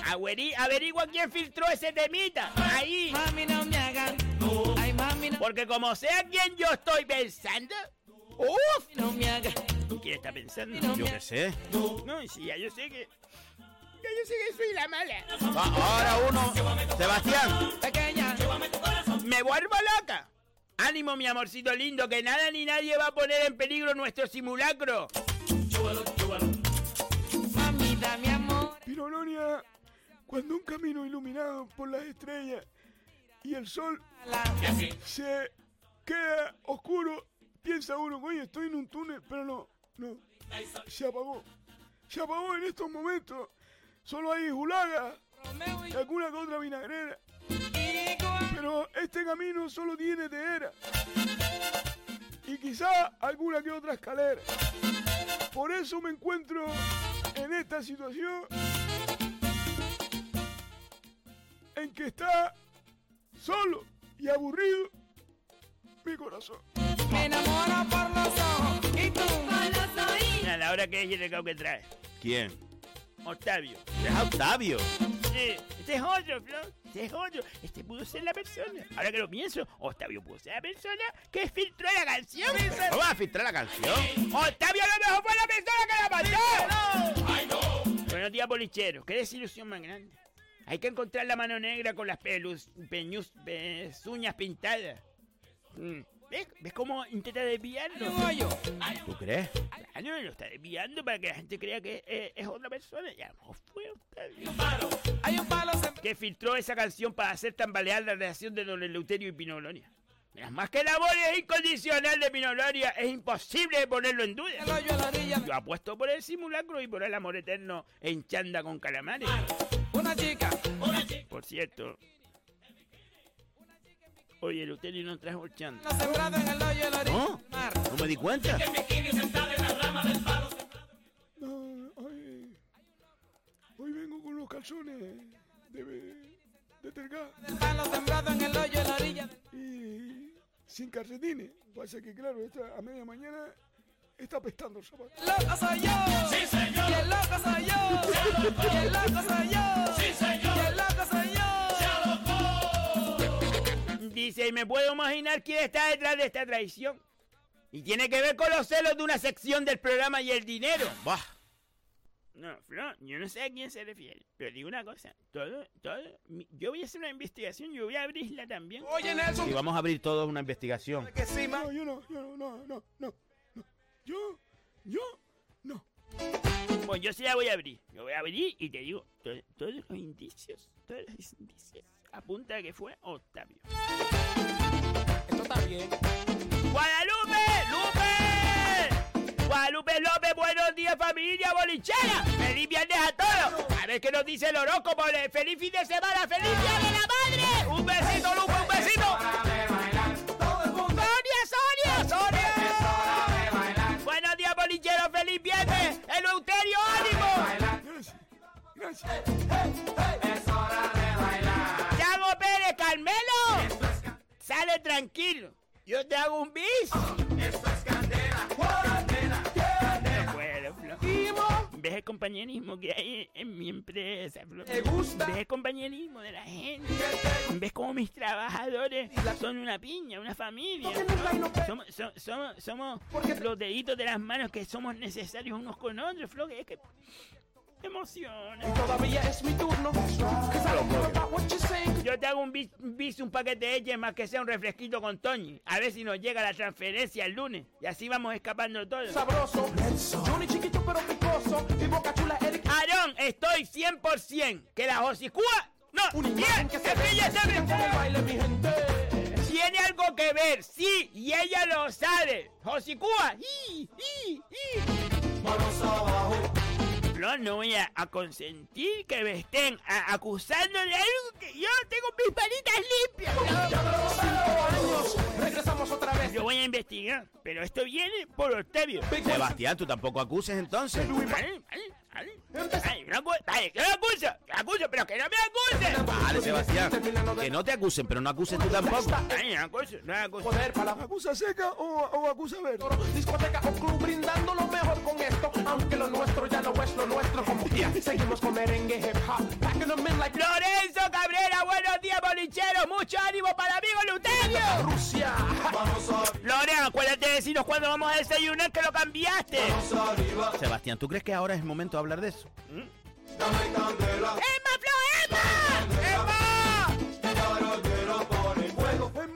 Averi- averigua quién filtró ese temita. Ahí. Mami, no me hagan. Ay, mami, no, Porque como sea quien yo estoy pensando. ¡Uf! no me hagan. ¿Quién está pensando? Yo qué sé. No, sí, ya yo sé que. Ya yo sé que soy la mala. Ah, ahora uno. Sebastián. Pequeña. ¡Me vuelvo loca! Ánimo, mi amorcito lindo, que nada ni nadie va a poner en peligro nuestro simulacro. Mamita, mi amor. Pirolonia, cuando un camino iluminado por las estrellas y el sol se queda oscuro, piensa uno, oye, estoy en un túnel, pero no, no, se apagó. Se apagó en estos momentos. Solo hay julaga y alguna que otra vinagrera. Pero este camino solo tiene tehera. Y quizá alguna que otra escalera. Por eso me encuentro en esta situación en que está solo y aburrido mi corazón. Me enamoro por los ojos. Y tú. A la hora que es y el que trae. ¿Quién? Octavio. Es Octavio. Sí, este es otro, Flor. Este es otro. Este pudo ser la persona. Ahora que lo pienso, Octavio pudo ser la persona que filtró la canción. ¿Cómo vas a filtrar la canción? Octavio a lo mejor fue la persona que la mandó. Buenos días, bolicheros. Qué desilusión más grande. Hay que encontrar la mano negra con las pelus, peñus, pezuñas pintadas. Mm. ¿Ves? ¿Ves cómo intenta desviarlo? ¿Tú crees? Claro, lo está desviando para que la gente crea que es, es otra persona. Ya no fue Octavio. Hay un palo Que filtró esa canción para hacer tambalear la relación de Don Eleuterio y Pino Gloria. Mientras más que el amor es incondicional de Pino Gloria, es imposible ponerlo en duda. Yo apuesto por el simulacro y por el amor eterno en chanda con calamares. Una chica. Por cierto. Oye, no trajo el chanda. Sembrado en el hoyo de la orilla ¿No? No me di cuenta. No, hoy, hoy vengo con los calzones de, de tergar El palo sembrado en el hoyo de la orilla del y sin calcetines. Pasa que, claro, esta, a media mañana está apestando el zapato. loco soy yo. Sí, señor. Y el loco soy yo. Y el loco soy yo. Sí, señor. Y el loco soy yo. Dice, y me puedo imaginar quién está detrás de esta traición. Y tiene que ver con los celos de una sección del programa y el dinero. Bah. No, Flo, yo no sé a quién se refiere. Pero digo una cosa, todo, todo, mi- yo voy a hacer una investigación, yo voy a abrirla también. Oye, Nelson. Y vamos a abrir toda una investigación. Que sí, ma. No, yo no, yo no, no, no, no, no. Yo, yo, no. Pues yo sí la voy a abrir. Yo voy a abrir y te digo, to- todos los indicios, todos los indicios apunta que fue Octavio. Esto está bien. ¡Guadalupe! ¡Lupe! Guadalupe López, buenos días familia bolichera. ¡Feliz viernes a todos! A ver qué nos dice el horóscopo. ¡Feliz fin de semana! ¡Feliz día de la madre! ¡Un besito, Lupe, un besito! ¡Sonia, Sonia, Sonia! ¡Buenos días bolicheros! ¡Feliz viernes! ¡Eleuterio, ánimo! Gracias, gracias. ¡Yago Pérez, Carmelo! Sale tranquilo. Yo te hago un bis. No puedo, Flo. ¿Ves el compañerismo que hay en mi empresa, Flo? ¿Te gusta? ¿Ves el compañerismo de la gente? ¿Ves cómo mis trabajadores son una piña, una familia? Somos, so- somos, somos los deditos de las manos que somos necesarios unos con otros, Flo. Que es que me emociona. Todavía es mi turno. Yo te hago un bis, un bis, un paquete de leche más que sea un refresquito con Toñi. A ver si nos llega la transferencia el lunes. Y así vamos escapando todos. Sabroso. Johnny chiquito pero picoso. Y boca chula, Eric. Aarón, estoy 100% que la hocicúa... No, Un bien, que se ella mi gente. Tiene algo que ver, sí, y ella lo sabe. Josicúa, y, y, y. Manos abajo. No, no voy a, a consentir que me estén a- acusando de algo que yo tengo mis palitas limpias. ¿no? Cinco años. Regresamos otra vez. Yo voy a investigar, pero esto viene por Octavio. Sebastián, tú tampoco acuses entonces. Vale, vale, vale. Ay, no vale, que acuso, que acuso, pero que no me acusen. Vale, Sebastián. Que no te acusen, pero no acuses tú tampoco. Ay, no acuso, no acuso. Poder para la ¿Acusa seca o, o acusa verde? discoteca o club brindando lo mejor con esto. Es lo nuestro. Como día, seguimos con merengue hip hop. Back in the mid like Lorenzo Cabrera, buenos días, bolicheros. Mucho ánimo para amigo Luterio. Rusia. Manos arriba. Loren, acuérdate de decirnos cuándo vamos a desayunar que lo cambiaste. Manos arriba. Sebastián, ¿tú crees que ahora es el momento de hablar de eso? Dame candela. ¡Emma, Flo, Emma! ¡Emma!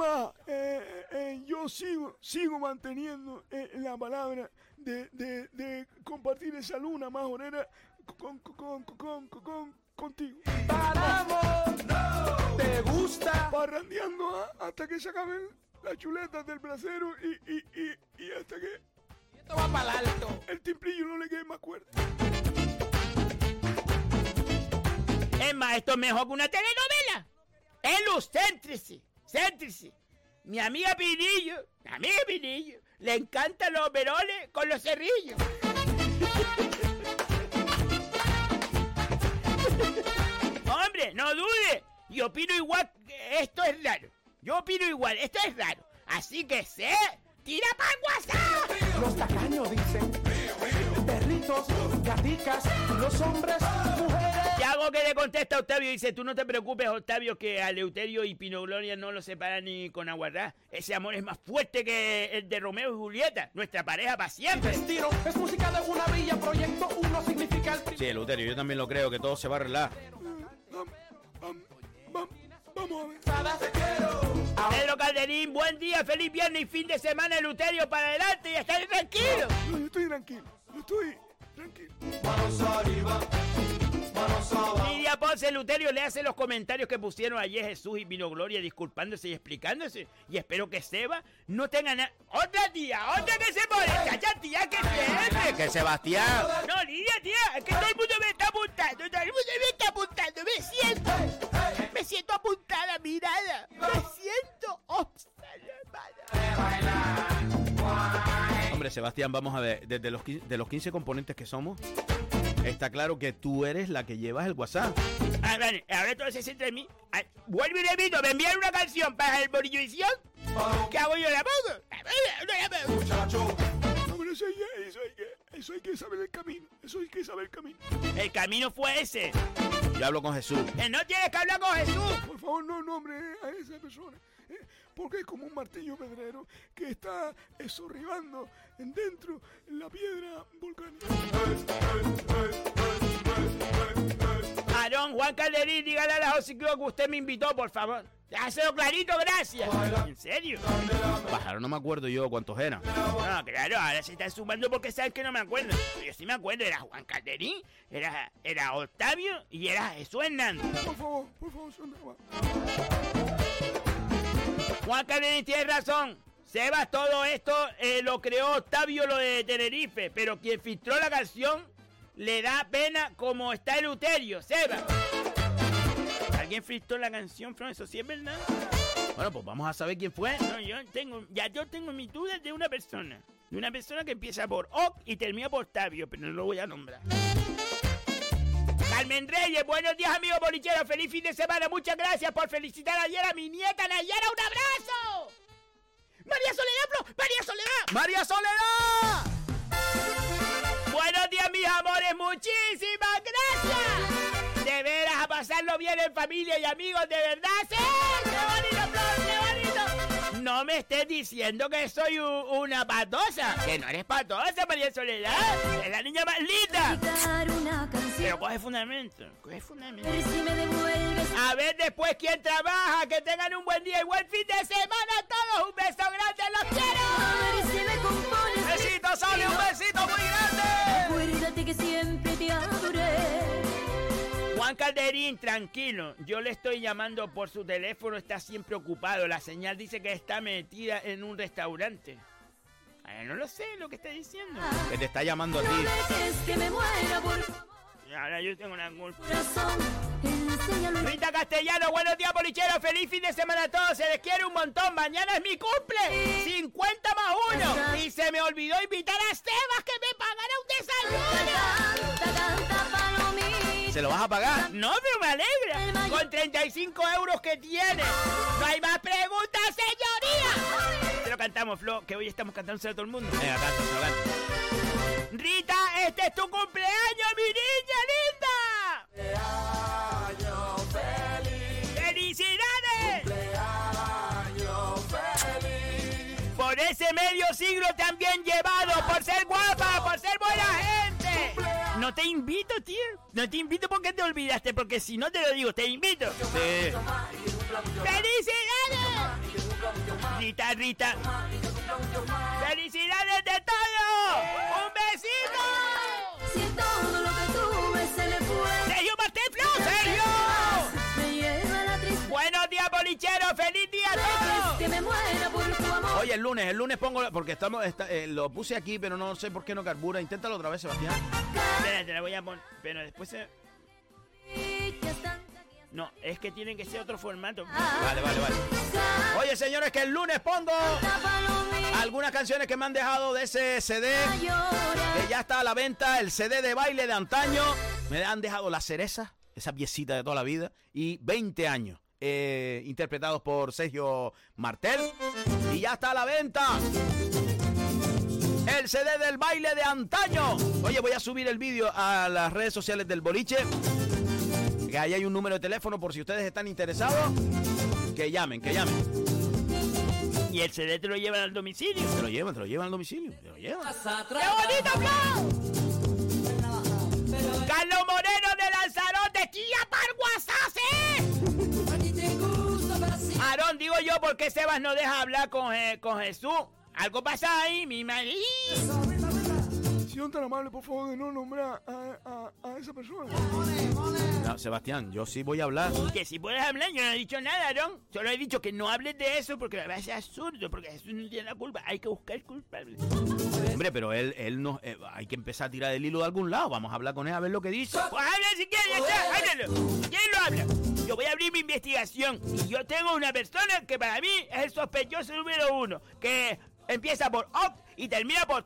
Más, eh, eh, yo sigo, sigo manteniendo eh, la palabra de, de, de compartir esa luna más horera con, con, con, con, con- con- contigo. Paramos. ¿Te gusta? Parrandeando ah, hasta que se acaben las chuletas del brasero y, y, y, y hasta que Esto va para el alto. el timplillo no le quede más cuerda. Emma, esto es mejor que una telenovela. Es luz, céntrese, céntrese. Mi amiga Pinillo, mi amiga Pinillo, le encantan los veroles con los cerrillos. Hombre, no dude. Yo opino igual esto es raro. Yo opino igual, esto es raro. Así que sé, tira para WhatsApp. Los tacaños dicen. perritos, gaticas, los hombres, mujeres. Y hago que le contesta a Octavio y dice, tú no te preocupes, Octavio, que a Eleuterio y Pino Gloria no lo separan ni con aguardar. Ese amor es más fuerte que el de Romeo y Julieta, nuestra pareja para siempre. Destino es música de una villa, proyecto uno significa el Sí, Eleuterio, yo también lo creo, que todo se va a arreglar. Vamos a ver. Pedro Calderín, buen día, feliz viernes y fin de semana, Eleuterio, para adelante y estar tranquilo. No, yo estoy tranquilo. Yo estoy tranquilo. Lidia Ponce Luterio le hace los comentarios que pusieron ayer Jesús y Vino Gloria disculpándose y explicándose. Y espero que Seba no tenga nada. ¡Otra tía! ¡Otra que se molesta! ¡Ya tía, que siempre! Que Sebastián. No, Lidia, tía, es que todo el mundo me está apuntando. Todo el mundo me está apuntando. Me siento. Me siento apuntada, mirada. Me siento observada. Hombre, Sebastián, vamos a ver, desde los, de los 15 componentes que somos, está claro que tú eres la que llevas el WhatsApp. Ah, vale, ahora todo se centra en mí. Ah, vuelvo y repito, me envían una canción para el Borillo Edición. ¿Qué hago yo? ¿La pongo? No la pongo. No, pero eso hay, que, eso, hay que, eso hay que saber el camino. Eso hay que saber el camino. El camino fue ese. Yo hablo con Jesús. Que no tienes que hablar con Jesús. Por favor, no nombre a esa persona. Porque es como un martillo pedrero que está sorribando dentro la piedra volcánica. Aarón, Juan Calderín, dígale a la José Cruz que usted me invitó, por favor. Hácelo clarito, gracias. ¿En serio? Bajaron, no me acuerdo yo cuántos eran. No, claro, ahora se están sumando porque saben que no me acuerdo. Yo sí me acuerdo, era Juan Calderín, era, era Octavio y era Jesús Hernández. Por favor, por favor, Sondra, Juan Calderín tiene razón. Sebas, todo esto eh, lo creó Octavio, lo de Tenerife, pero quien filtró la canción le da pena como está el uterio, Sebas. ¿Alguien filtró la canción, Fran? ¿Eso sí es verdad? Bueno, pues vamos a saber quién fue. No, yo tengo, ya yo tengo mis dudas de una persona. De una persona que empieza por Oc y termina por Octavio, pero no lo voy a nombrar. Carmen Reyes, buenos días amigos bolicheros, feliz fin de semana, muchas gracias por felicitar ayer a mi nieta Nayara, un abrazo. María Soledad, María Soledad. ¡María Soledad! Buenos días mis amores, muchísimas gracias. De veras a pasarlo bien en familia y amigos, de verdad, sí. ¡Qué bonito, Flo, qué bonito! No me estés diciendo que soy u- una patosa. Que no eres patosa, María Soledad. Es la niña más linda. Pero coge fundamento, coge fundamento. A ver después quién trabaja, que tengan un buen día y buen fin de semana a todos. Un beso grande, los quiero. Besito, Sole, un besito muy grande. Acuérdate que siempre te adoré. Juan Calderín, tranquilo. Yo le estoy llamando por su teléfono, está siempre ocupado. La señal dice que está metida en un restaurante. Eh, no lo sé lo que está diciendo. Que te está llamando a ti. Es que me muera por Y ahora yo tengo una culpa. corazón. Rita Castellano, buenos días, bolicheros. Feliz fin de semana a todos. Se les quiere un montón. Mañana es mi cumple. 50 más uno. Y se me olvidó invitar a Sebas que me pagara un desayuno. ¿Se lo vas a pagar? No, pero me alegra. Con 35 euros que tiene. No hay más preguntas, señoría. Te lo cantamos, Flo, que hoy estamos cantando a todo el mundo. Venga, canta, se lo canta. Rita, este es tu cumpleaños, mi niña linda. ¡Felicidades! Por ese medio siglo te han bien llevado, por ser guapa, por ser buena gente. No te invito, tío. No te invito porque te olvidaste, porque si no te lo digo, te invito. Sí. ¡Felicidades! Rita, Rita. ¡Felicidades de todo! ¡Un besito! Si todo lo que tuve se le fue. ¡Sergio Martín! ¡Sergio! Buenos días, bolichero. ¡Feliz día a todos! Oye, el lunes, el lunes pongo, porque estamos, eh, lo puse aquí, pero no sé por qué no carbura. Inténtalo otra vez, Sebastián. Espera, te la voy a poner. Pero después se... No, es que tiene que ser otro formato. Vale, vale, vale. Oye, señores, que el lunes pongo algunas canciones que me han dejado de ese CD, que ya está a la venta, el CD de baile de antaño. Me han dejado La Cereza, esa piecita de toda la vida, y 20 años, eh, interpretados por Sergio Martel. Y ya está a la venta el CD del baile de antaño. Oye, voy a subir el vídeo a las redes sociales del boliche. Que ahí hay un número de teléfono por si ustedes están interesados. Que llamen, que llamen. Y el CD te lo llevan al domicilio. Te lo llevan, te lo llevan al domicilio. Te lo llevan. ¡Qué bonito, Flo! Carlos Moreno de Lanzarote, tía par WhatsApp, ¿eh? Aarón, digo yo, ¿por qué Sebas no deja hablar con, Je- con Jesús? Algo pasa ahí, mi marido. Si son tan amables, por favor, de no nombrar a, a, a esa persona. No, Sebastián, yo sí voy a hablar. Que si puedes hablar, yo no he dicho nada, Aarón. Solo he dicho que no hables de eso porque me parece absurdo, porque Jesús no tiene la culpa. Hay que buscar culpables. Hombre, pero él, él no, eh, hay que empezar a tirar el hilo de algún lado. Vamos a hablar con él a ver lo que dice. Pues habla si quieres, ya háblalo. ¿Quién lo habla? Yo voy a abrir mi investigación y yo tengo una persona que para mí es el sospechoso número uno, que empieza por Op y termina por.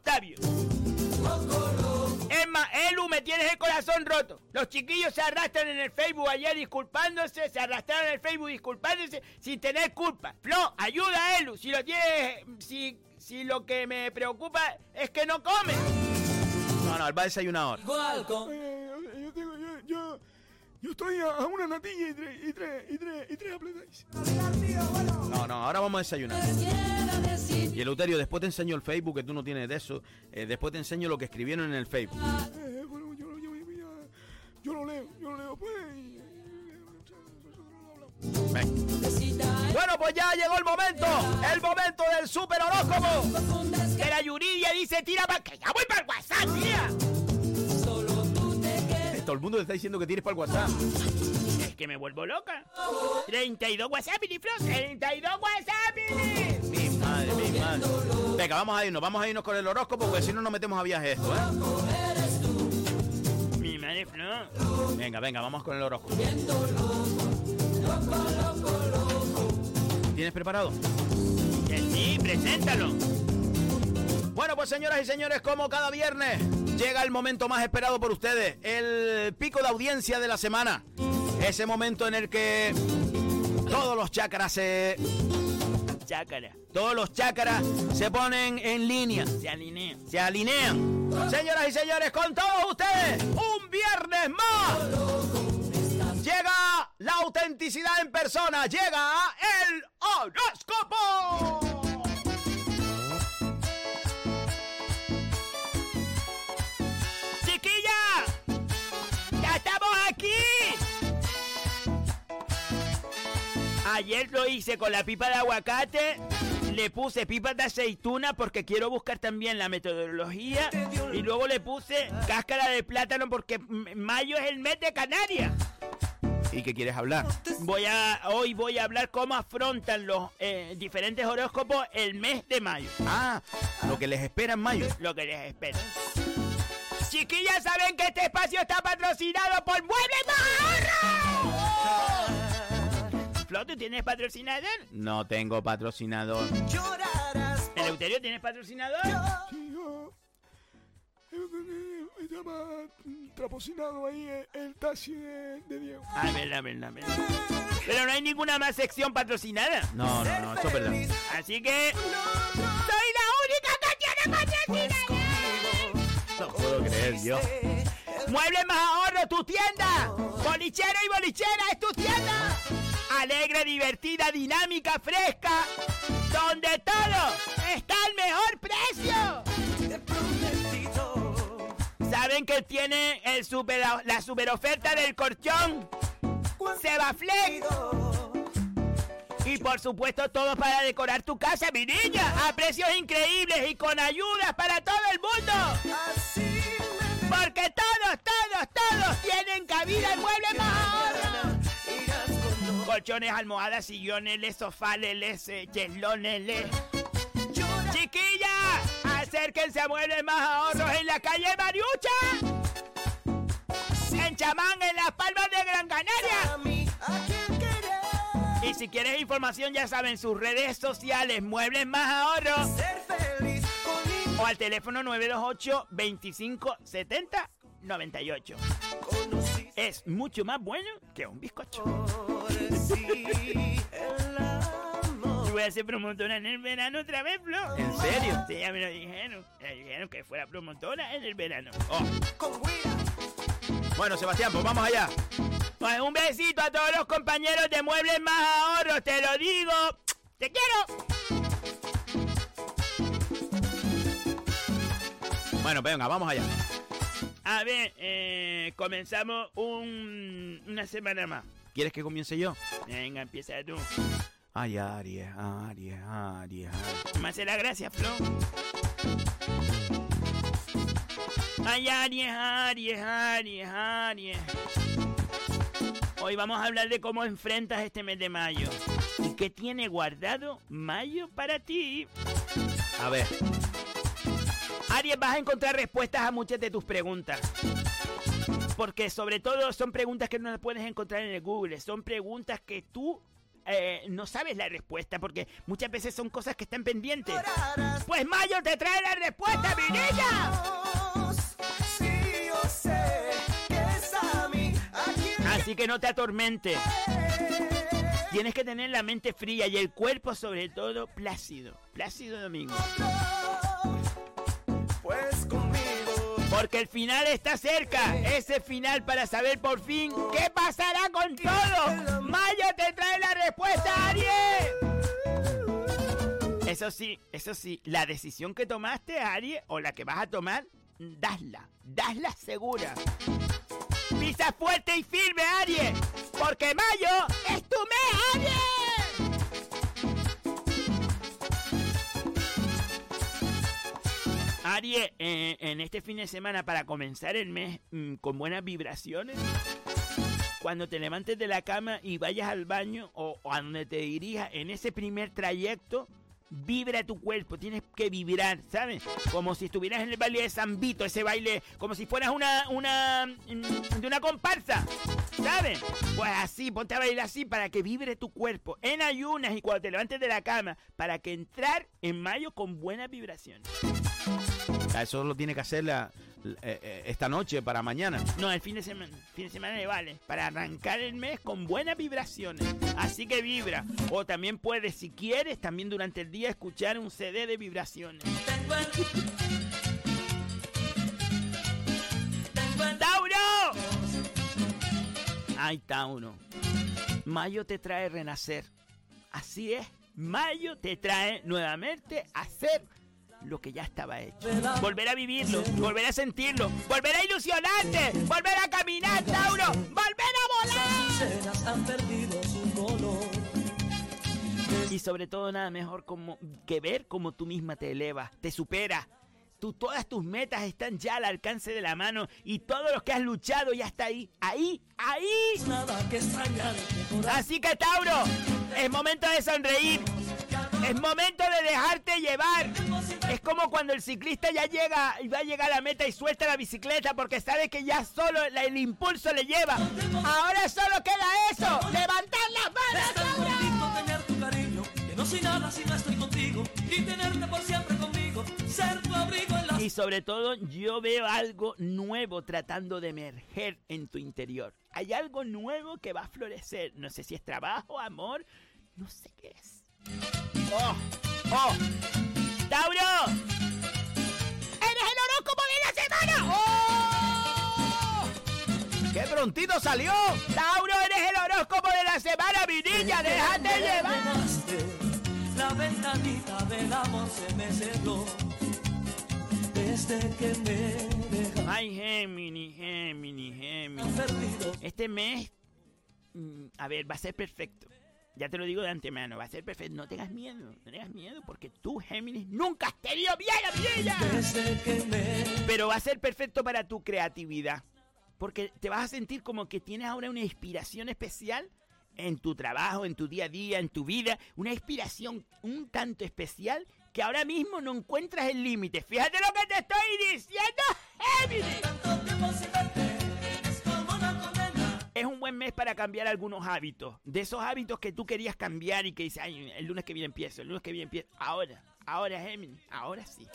Es más, Elu, me tienes el corazón roto. Los chiquillos se arrastran en el Facebook ayer disculpándose, se arrastraron en el Facebook disculpándose sin tener culpa. Flo, ayuda a Elu. Si lo tienes, si, si lo que me preocupa es que no come. No, no, él va a desayunar ahora. Eh, yo, tengo, yo, yo, yo estoy a, a una natilla y tres, y tres, y tres, y tres apletáis. No, no, ahora vamos a desayunar. Y Eleuterio, después te enseño el Facebook, que tú no tienes de eso. Eh, después te enseño lo que escribieron en el Facebook. Eh, bueno, yo, yo, yo, yo- yo lo leo, yo lo leo, pues. Y- Bueno, pues ya llegó el momento. El momento del super horóscopo. Que la Yuridia dice, tira para que ya voy para el WhatsApp, tía. Todo el mundo te está diciendo que tienes para el WhatsApp. Es que me vuelvo loca. 32 WhatsApp, y Flo. 32 WhatsApp, Mi madre, mi madre. Venga, vamos a irnos, vamos a irnos con el horóscopo, porque si no nos metemos a viaje esto, ¿eh? Mi madre, Flo. Venga, venga, vamos con el horóscopo. ¿Tienes preparado? Sí, preséntalo. Bueno, pues señoras y señores, como cada viernes, llega el momento más esperado por ustedes, el pico de audiencia de la semana. Ese momento en el que todos los chakras se... Chácara. Todos los chakras se ponen en línea, Se alinea. se alinean. Señoras y señores, con todos ustedes, un viernes más. Llega la autenticidad en persona, llega el horóscopo. ¡Chiquilla! ¡Ya estamos aquí! Ayer lo hice con la pipa de aguacate. Le puse pipas de aceituna porque quiero buscar también la metodología. Y luego le puse cáscara de plátano porque mayo es el mes de Canarias. ¿Y qué quieres hablar? Voy a, hoy voy a hablar cómo afrontan los eh, diferentes horóscopos el mes de mayo. Ah, lo que les espera en mayo. Lo que les espera. Chiquillas, ¿saben que este espacio está patrocinado por Muebles Ahorro? Flo, ¿tú tienes patrocinador? No tengo patrocinador. ¿Eleuterio tienes patrocinador? Yo. Eh, eh, Estaba trapocinado ahí el, el taxi de, de Diego. Ah, verdad, verdad, verdad. Pero no hay ninguna más sección patrocinada. No, no, no, eso es verdad. Así que... ¡Soy la única que tiene patrocinador! No puedo creer yo. Muebles más ahorro, tu tienda. Bolichero y bolichera es tu tienda. Alegre, divertida, dinámica, fresca. Donde todo está al mejor precio. ¿Saben que tiene el super, la super oferta del colchón? Sebaflex. Y por supuesto todo para decorar tu casa, mi niña, a precios increíbles y con ayudas para todo el mundo. Porque todos, todos, todos tienen cabida en Muebles Más. Colchones, almohadas, sillones, les sofás, les eh, cheslones, les... Chiquilla, acérquense a Muebles Más Ahorros en la calle Mariucha. En Chamán, en Las Palmas de Gran Canaria. Y si quieres información, ya saben, sus redes sociales, Muebles Más Ahorros. O al teléfono 928 25 70 98. Es mucho más bueno que un bizcocho. Voy a ser promotora en el verano otra vez, Flo. ¿En serio? Sí, ya me lo dijeron. Me dijeron que fuera promotora en el verano. Oh. Bueno, Sebastián, pues vamos allá. Pues un besito a todos los compañeros de Muebles Más Ahorros, te lo digo. ¡Te quiero! Bueno, venga, vamos allá. A ver, eh, comenzamos un, una semana más. ¿Quieres que comience yo? Venga, empieza tú. Ay, Aries, Aries, Aries. Me hace la gracia, Flo. Ay, Aries, Aries, Aries, Aries. Hoy vamos a hablar de cómo enfrentas este mes de mayo. ¿Y qué tiene guardado mayo para ti? A ver, Aries, vas a encontrar respuestas a muchas de tus preguntas. Porque sobre todo son preguntas que no las puedes encontrar en el Google. Son preguntas que tú eh, no sabes la respuesta porque muchas veces son cosas que están pendientes. Pues Mayo te trae la respuesta, mi niña. Sí, yo sé que es a mí a quien Así que no te atormentes. Tienes que tener la mente fría y el cuerpo sobre todo plácido. Plácido domingo. pues. Porque el final está cerca. Ese final para saber por fin qué pasará con todo. Mayo te trae la respuesta, Aries. Eso sí, eso sí, la decisión que tomaste, Aries, o la que vas a tomar, dasla. Dasla segura. Pisa fuerte y firme, Aries. Porque Mayo es tu mes, Aries. Aries, eh, en este fin de semana para comenzar el mes mm, con buenas vibraciones, cuando te levantes de la cama y vayas al baño o, o a donde te dirijas en ese primer trayecto, vibra tu cuerpo, tienes que vibrar, ¿sabes? Como si estuvieras en el baile de San Vito, ese baile, como si fueras una, una, mm, de una comparsa, ¿sabes? Pues así, ponte a bailar así para que vibre tu cuerpo en ayunas y cuando te levantes de la cama, para que entrar en mayo con buenas vibraciones. Ah, eso lo tiene que hacer la- eh, eh, esta noche para mañana. No, el fin de semana, fin de semana le vale para arrancar el mes con buenas vibraciones. Así que vibra. O también puedes, si quieres, también durante el día escuchar un CD de vibraciones. ¡Tauro! Ay, Tauro. Mayo te trae renacer. Así es. Mayo te trae nuevamente a hacer lo que ya estaba hecho. Volver a vivirlo, volver a sentirlo, volver a ilusionarte, volver a caminar, Tauro, volver a volar. Y sobre todo nada mejor como que ver cómo tú misma te elevas, te superas. Tú, todas tus metas están ya al alcance de la mano y todo lo que has luchado ya está ahí, ahí, ahí. Así que Tauro, es momento de sonreír. Es momento de dejarte llevar. Es como cuando el ciclista ya llega y va a llegar a la meta y suelta la bicicleta porque sabe que ya solo el impulso le lleva. Ahora solo queda eso, levantar las manos, Tauro. bonito tener tu cariño, que no soy nada si no estoy contigo y tenerte por siempre conmigo, ser tu abrigo en la Y sobre todo yo veo algo nuevo tratando de emerger en tu interior. Hay algo nuevo que va a florecer. No sé si es trabajo, amor, no sé qué es. ¡Oh! ¡Oh! ¡Tauro! ¡Eres el horóscopo de la semana! ¡Oh! ¡Qué prontito salió! ¡Tauro, eres el horóscopo de la semana, mi niña! ¡Déjate llevar! La ventanita del amor se me cerró desde que me dejaste Ay, Gemini, Gemini, Gemini. Este mes, mm, a ver, va a ser perfecto. Ya te lo digo de antemano, va a ser perfecto. No tengas miedo, no tengas miedo, porque tú, Géminis, nunca has tenido miedo, Pero va a ser perfecto para tu creatividad. Porque te vas a sentir como que tienes ahora una inspiración especial en tu trabajo, en tu día a día, en tu vida. Una inspiración un tanto especial que ahora mismo no encuentras el límite. Fíjate lo que te estoy diciendo, Géminis. Es un buen mes para cambiar algunos hábitos. De esos hábitos que tú querías cambiar y que dices, ay, el lunes que viene empiezo, el lunes que viene empiezo. Ahora, ahora, Géminis, ahora sí.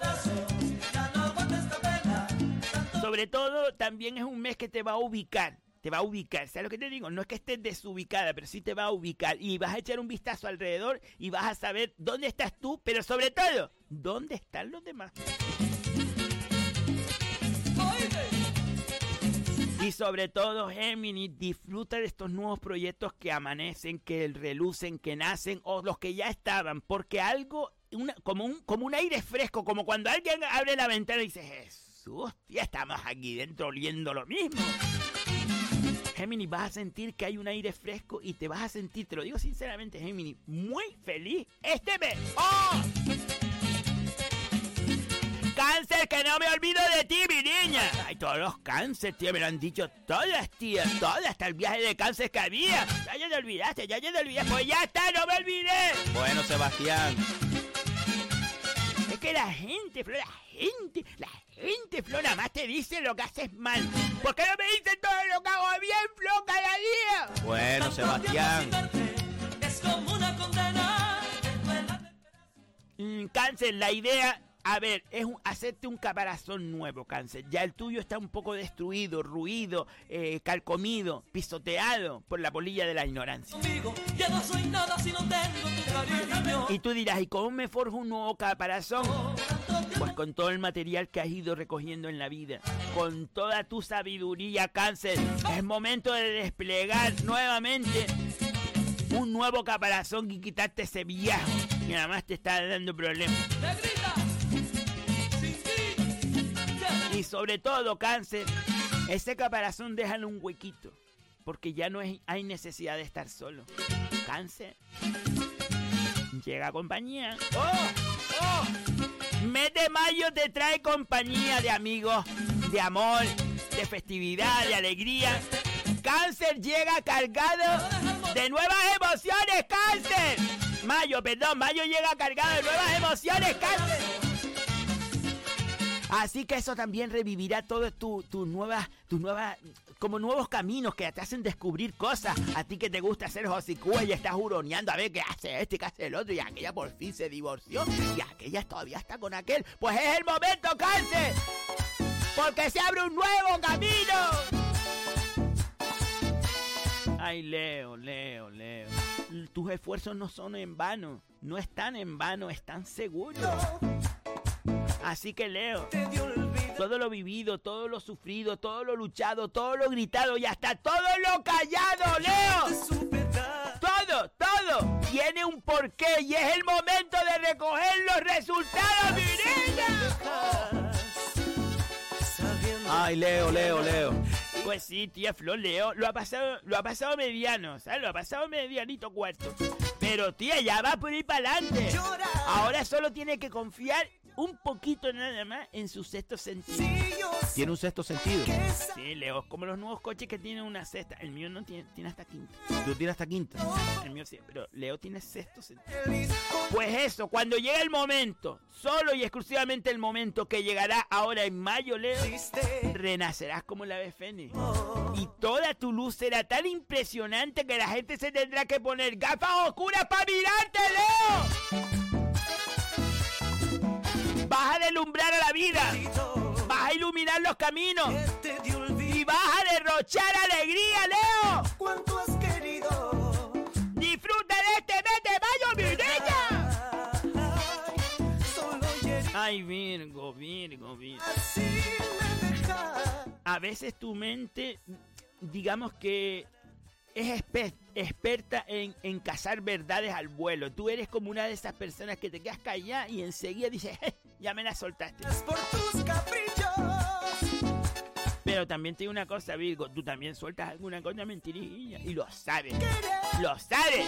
Sobre todo, también es un mes que te va a ubicar. te va a ubicar. ¿Sabes lo que te digo? No es que estés desubicada, pero sí te va a ubicar. Y vas a echar un vistazo alrededor y vas a saber dónde estás tú, pero sobre todo, dónde están los demás. Y sobre todo, Géminis, disfruta de estos nuevos proyectos que amanecen, que relucen, que nacen, o los que ya estaban, porque algo, como, un, como un aire fresco, como cuando alguien abre la ventana y dice, Jesús, ya estamos aquí dentro oliendo lo mismo. Géminis, vas a sentir que hay un aire fresco y te vas a sentir, te lo digo sinceramente, Géminis, muy feliz este mes. ¡Oh! Cáncer, que no me olvido de ti, mi niña. Ay, todos los cánceres, tío, me lo han dicho todas, tías, todas, hasta el viaje de cáncer que había. Ya, ya te olvidaste, ya, ya te olvidaste. Pues ya está, no me olvidé. Bueno, Sebastián. Es que la gente, Flor, la gente, la gente, Flor, nada más te dice lo que haces mal. ¿Por qué no me dicen todo lo que hago bien, Flor, cada día? Bueno, Sebastián. Es como una condena. Mm, cáncer, la idea, a ver, es un- hacerte un caparazón nuevo, cáncer. Ya el tuyo está un poco destruido, ruido, eh, calcomido, pisoteado por la polilla de la ignorancia. Conmigo ya no soy nada si no tengo tu cariño. Y tú dirás, ¿y cómo me forjo un nuevo caparazón? Pues con todo el material que has ido recogiendo en la vida, con toda tu sabiduría, cáncer, es momento de desplegar nuevamente un nuevo caparazón y quitarte ese viejo que nada más te está dando problemas. Y sobre todo, cáncer, ese caparazón déjalo un huequito, porque ya no es- hay necesidad de estar solo. Cáncer, llega compañía. ¡Oh! ¡Oh! Mes de mayo te trae compañía de amigos, de amor, de festividad, de alegría. Cáncer llega cargado de nuevas emociones, cáncer. Mayo, perdón, mayo llega cargado de nuevas emociones, cáncer. Así que eso también revivirá todas tus tu nuevas, tus nuevas, como nuevos caminos que te hacen descubrir cosas. A ti que te gusta hacer hocicúa y estás huroneando a ver qué hace este, qué hace el otro, y aquella por fin se divorció, y aquella todavía está con aquel. Pues es el momento, cáncer, porque se abre un nuevo camino. Ay, Leo, Leo, Leo. Tus esfuerzos no son en vano, no están en vano, están seguros. Así que Leo, todo lo vivido, todo lo sufrido, todo lo luchado, todo lo gritado y hasta todo lo callado, Leo. Todo, todo tiene un porqué y es el momento de recoger los resultados, mi niña. Ay, Leo, Leo, Leo. Pues sí, tía Flor, Leo, lo ha pasado, lo ha pasado mediano, ¿sabes? Lo ha pasado medianito cuarto. Pero tía, ya va por ir para adelante. Ahora solo tiene que confiar un poquito nada más en su sexto sentido. Tiene un sexto sentido. Sí, Leo, como los nuevos coches que tienen una sexta. El mío no tiene, tiene hasta quinta. Tú tienes hasta quinta. El mío sí, pero Leo tiene sexto sentido. Pues eso, cuando llegue el momento, solo y exclusivamente el momento que llegará ahora en mayo, Leo, renacerás como la ave fénix. Y toda tu luz será tan impresionante que la gente se tendrá que poner gafas oscuras para mirarte, Leo. Vas a deslumbrar a la vida. Vas a iluminar los caminos. Y vas a derrochar alegría, Leo. ¿Cuánto has querido? Disfruta de este mes de mayo, mi niña. Ay, Virgo, Virgo, Virgo. A veces tu mente, digamos que es experta en, en cazar verdades al vuelo. Tú eres como una de esas personas que te quedas callada y enseguida dices, "Je, ya me la soltaste. Por tus caprichos. Pero también te digo una cosa, Virgo, tú también sueltas alguna cosa mentirilla y lo sabes. Lo sabes.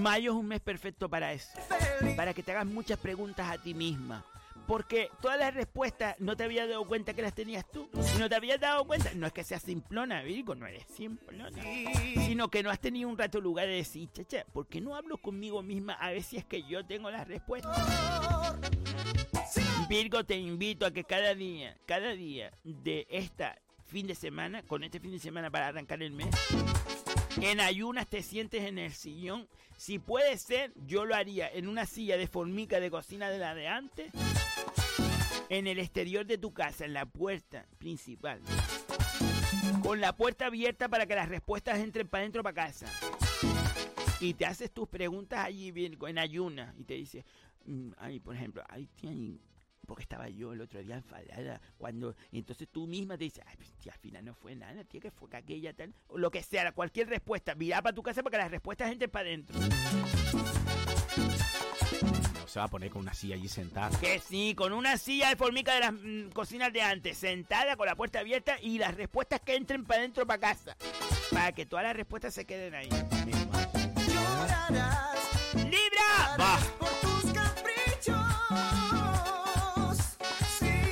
Mayo es un mes perfecto para eso. Para que te hagas muchas preguntas a ti misma. Porque todas las respuestas no te habías dado cuenta que las tenías tú. No te habías dado cuenta, no es que seas simplona, Virgo, no eres simplona. Sino que no has tenido un rato lugar de decir, chacha, ¿por qué no hablo conmigo misma a ver si es que yo tengo las respuestas? Virgo, te invito a que cada día, cada día de esta fin de semana, con este fin de semana para arrancar el mes, en ayunas te sientes en el sillón. Si puede ser, yo lo haría en una silla de formica de cocina de la de antes. En el exterior de tu casa, en la puerta principal. con la puerta abierta para que las respuestas entren para adentro para casa. Y te haces tus preguntas allí bien, en ayuna. Y te dice, mm, ay, por ejemplo, ay, y- porque estaba yo el otro día enfadada. Cuando, y entonces tú misma te dices, ay, pues, tía, al final no fue nada, tía, que fue que aquella tal. O lo que sea, cualquier respuesta. Mira para tu casa para que las respuestas entren para adentro. No se va a poner con una silla allí sentada. Que sí, con una silla de formica de las mm, cocinas de antes, sentada con la puerta abierta y las respuestas que entren para adentro para casa. Para que todas las respuestas se queden ahí.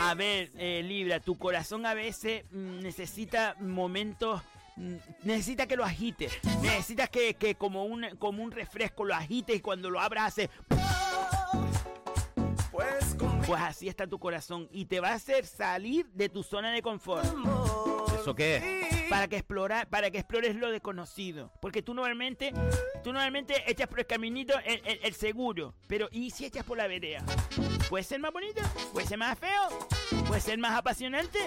A ver, eh, Libra, tu corazón a veces mm, necesita momentos. mm, Necesita que lo agites. Necesitas que, que como, un, como un refresco lo agites y cuando lo abras hace. Pues así está tu corazón y te va a hacer salir de tu zona de confort. ¿Eso qué? Para que explorar, para que explores lo desconocido. Porque tú normalmente, tú normalmente echas por el caminito el, el- el seguro. Pero ¿y si echas por la vereda? ¿Puede ser más bonito? ¿Puede ser más feo? ¿Puede ser más apasionante?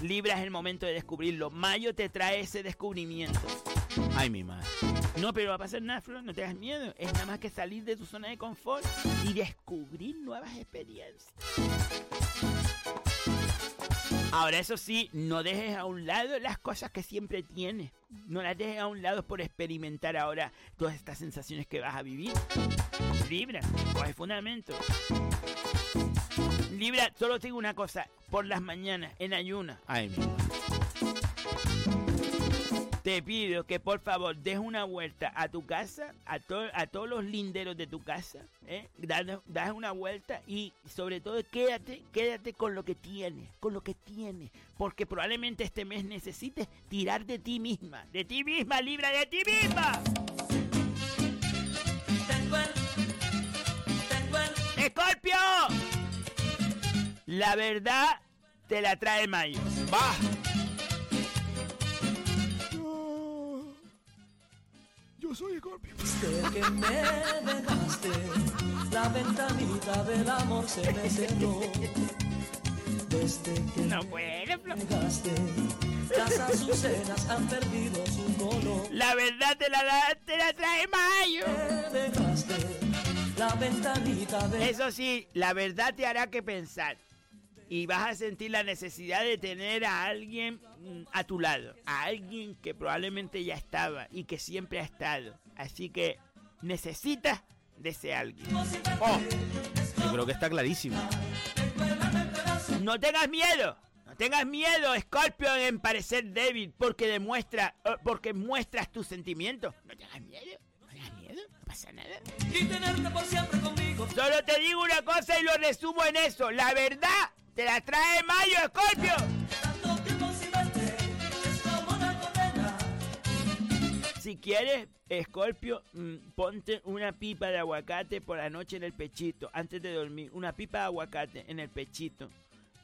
Libra es el momento de descubrirlo. Mayo te trae ese descubrimiento. Ay, mi madre. No, pero va a pasar nada, Flor, no tengas miedo. Es nada más que salir de tu zona de confort y descubrir nuevas experiencias. Ahora, eso sí, no dejes a un lado las cosas que siempre tienes. No las dejes a un lado por experimentar ahora todas estas sensaciones que vas a vivir. Libra, coge fundamento. Libra, solo te digo una cosa. Por las mañanas, en ayuna, Ay, mi te pido que por favor des una vuelta a tu casa, a, to- a todos los linderos de tu casa, ¿eh? das, das una vuelta y sobre todo quédate, quédate con lo que tienes, con lo que tienes, porque probablemente este mes necesites tirar de ti misma, de ti misma, Libra, de ti misma. ¡Escorpio! La verdad te la trae Mayo. ¡Va! Yo soy Scorpio. Desde que me dejaste, la ventanita del amor se me cerró. Desde que no puede, me dejaste, las azucenas han perdido su color. La verdad te la, da- te la trae Mayo. Me dejaste, la ventanita de Eso sí, la verdad te hará que pensar. Y vas a sentir la necesidad de tener a alguien mm, a tu lado. A alguien que probablemente ya estaba y que siempre ha estado. Así que necesitas de ese alguien. Oh, yo creo que está clarísimo. No tengas miedo. No tengas miedo, Scorpio, en parecer débil porque demuestra, eh, porque muestras tus sentimientos. No tengas miedo. No tengas miedo. No pasa nada. y tenerte por siempre conmigo. Solo te digo una cosa y lo resumo en eso. La verdad te la trae Mayo, Scorpio. Si quieres, Scorpio, mm, ponte una pipa de aguacate por la noche en el pechito, antes de dormir. Una pipa de aguacate en el pechito.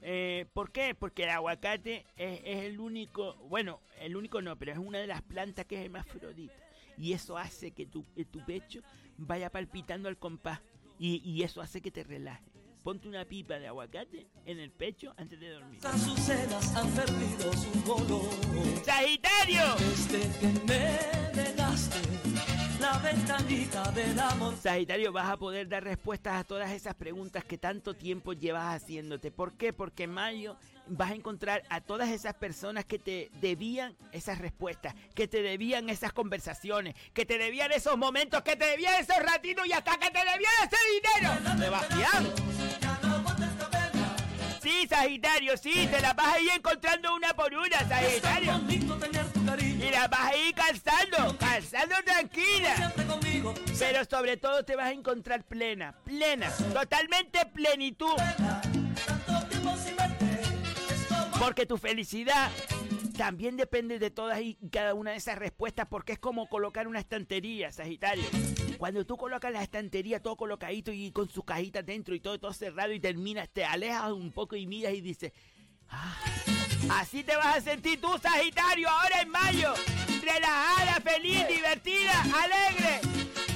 Eh, ¿Por qué? Porque el aguacate es, el único, bueno, el único no, pero es una de las plantas que es hermafrodita. Y eso hace que tu, que tu pecho vaya palpitando al compás. Y, y eso hace que te relajes. Ponte una pipa de aguacate en el pecho antes de dormir. Las azucenas han perdido su color. ¡Sagitario! Desde que me dejaste, la ventanita del amor. Sagitario, vas a poder dar respuestas a todas esas preguntas que tanto tiempo llevas haciéndote. ¿Por qué? Porque en mayo vas a encontrar a todas esas personas que te debían esas respuestas, que te debían esas conversaciones, que te debían esos momentos, que te debían esos ratitos y hasta que te debían ese dinero. Sebastián. Sí, Sagitario, sí, te la vas a ir encontrando una por una, Sagitario. Y la vas a ir calzando, calzando tranquila. Pero sobre todo te vas a encontrar plena, plena, totalmente plenitud. Porque tu felicidad también depende de todas y cada una de esas respuestas porque es como colocar una estantería, Sagitario. Cuando tú colocas la estantería todo colocadito y con sus cajitas dentro y todo, todo cerrado y terminas, te alejas un poco y miras y dices, "Ah, así te vas a sentir tú, Sagitario, ahora en mayo. Relajada, feliz, divertida, alegre.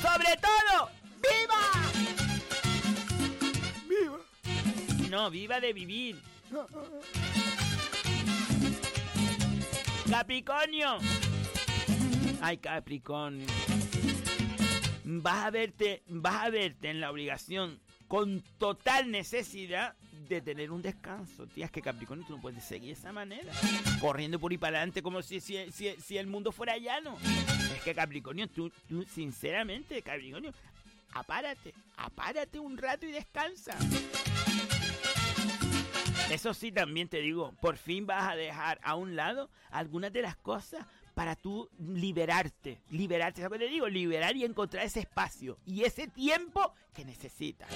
Sobre todo, ¡viva! ¡Viva! No, viva de vivir. Capricornio. Ay, Capricornio. Vas a verte, vas a verte en la obligación con total necesidad de tener un descanso. Tía, es que Capricornio tú no puedes seguir de esa manera. Corriendo por ahí para adelante como si, si, si, si el mundo fuera llano. Es que Capricornio, tú, tú sinceramente, Capricornio, apárate, apárate un rato y descansa. Eso sí, también te digo, por fin vas a dejar a un lado algunas de las cosas para tú liberarte. Liberarte, ¿sabes que te digo? Liberar y encontrar ese espacio y ese tiempo que necesitas.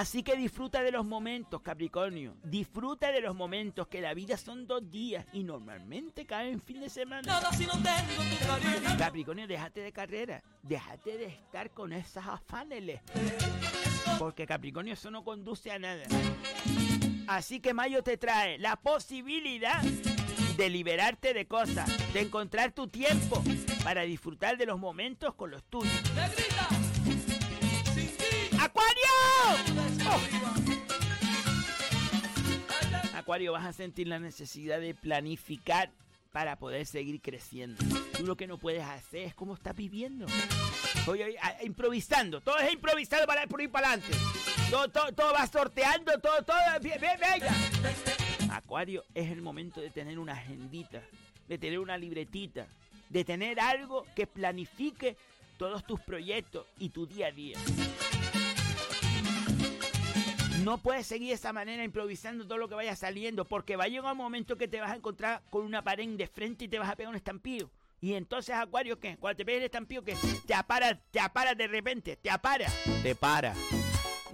Así que disfruta de los momentos, Capricornio. Disfruta de los momentos, que la vida son dos días y normalmente caen en fin de semana. Capricornio, déjate de carrera. Déjate de estar con esas afaneles. Porque Capricornio eso no conduce a nada. Así que Mayo te trae la posibilidad de liberarte de cosas, de encontrar tu tiempo para disfrutar de los momentos con los tuyos. ¡Acuario! Acuario, vas a sentir la necesidad de planificar para poder seguir creciendo. Tú lo que no puedes hacer es como estás viviendo. Oye, a- improvisando, todo es improvisado para por ir para adelante. Todo, todo, todo va sorteando, todo, todo, ve- ve- venga. Acuario, es el momento de tener una agendita, de tener una libretita, de tener algo que planifique todos tus proyectos y tu día a día. No puedes seguir de esa manera improvisando todo lo que vaya saliendo, porque va a llegar un momento que te vas a encontrar con una pared de frente y te vas a pegar un estampillo. Y entonces, Acuario, ¿qué? Cuando te pegues el estampillo, ¿qué? Te apara, te apara de repente, te apara. Te para.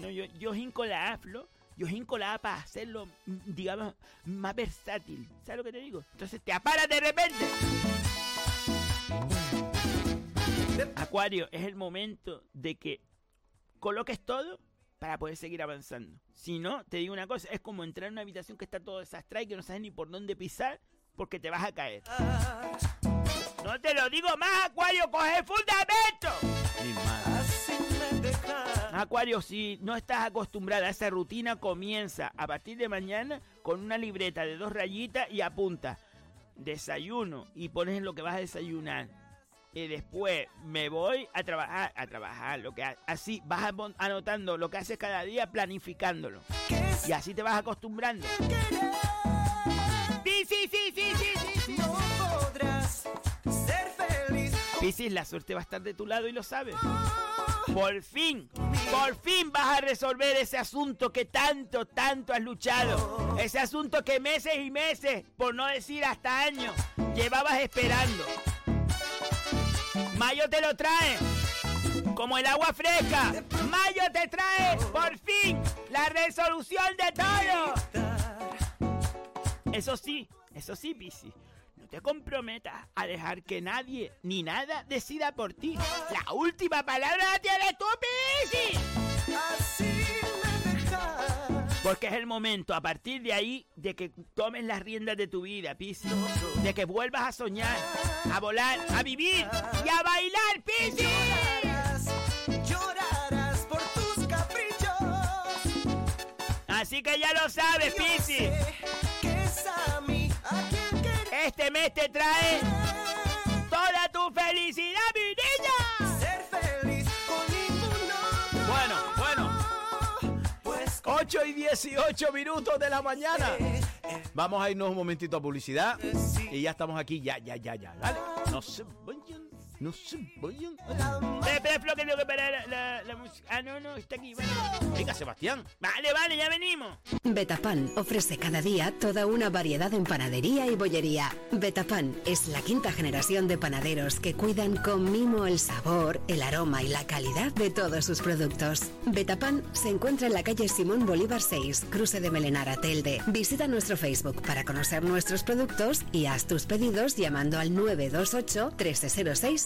No, yo, yo hinco la A, Flo. Yo hinco la A para hacerlo, digamos, más versátil. ¿Sabes lo que te digo? Entonces te apara de repente. Acuario, es el momento de que coloques todo para poder seguir avanzando. Si no, te digo una cosa, es como entrar en una habitación que está todo desastrada y que no sabes ni por dónde pisar porque te vas a caer. No te lo digo más, Acuario, coge fundamento. Acuario, si no estás acostumbrada a esa rutina, comienza a partir de mañana con una libreta de dos rayitas y apunta desayuno y pones lo que vas a desayunar. Y después me voy a trabajar, a trabajar, lo que así vas anotando lo que haces cada día, planificándolo. Y así te vas acostumbrando. Sí, sí, sí, sí, sí, sí, sí. No podrás ser feliz. Piscis, la suerte va a estar de tu lado y lo sabes. Por fin, por fin vas a resolver ese asunto que tanto, tanto has luchado. Ese asunto que meses y meses, por no decir hasta años, llevabas esperando. Mayo te lo trae, como el agua fresca. Mayo te trae, por fin, la resolución de todo. Eso sí, eso sí, Piscis. No te comprometas a dejar que nadie ni nada decida por ti. La última palabra la tienes tú, Piscis. Porque es el momento, a partir de ahí, de que tomes las riendas de tu vida, Piscis. De que vuelvas a soñar, a volar, a vivir y a bailar, Piscis. Llorarás, llorarás por tus caprichos. Así que ya lo sabes, Piscis. Este mes te trae toda tu felicidad, mi niña. 8 y 18 minutos de la mañana. Vamos a irnos un momentito a publicidad. Y ya estamos aquí, ya, ya, ya, ya. Dale. No se vayan, no se vayan. Espera, espera, Flo, que tengo que parar la, la- la música. Ah, no, no, está aquí. Vale, Venga, Sebastián. vale, vale, ya venimos. Betapan ofrece cada día toda una variedad en panadería y bollería. Betapan es la quinta generación de panaderos que cuidan con mimo el sabor, el aroma y la calidad de todos sus productos. Betapan se encuentra en la calle Simón Bolívar 6, cruce de Melenara, Telde. Visita nuestro Facebook para conocer nuestros productos y haz tus pedidos llamando al 928 1306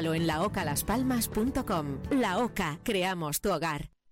descárgalo en laocalaspalmas.com. La OCA, creamos tu hogar.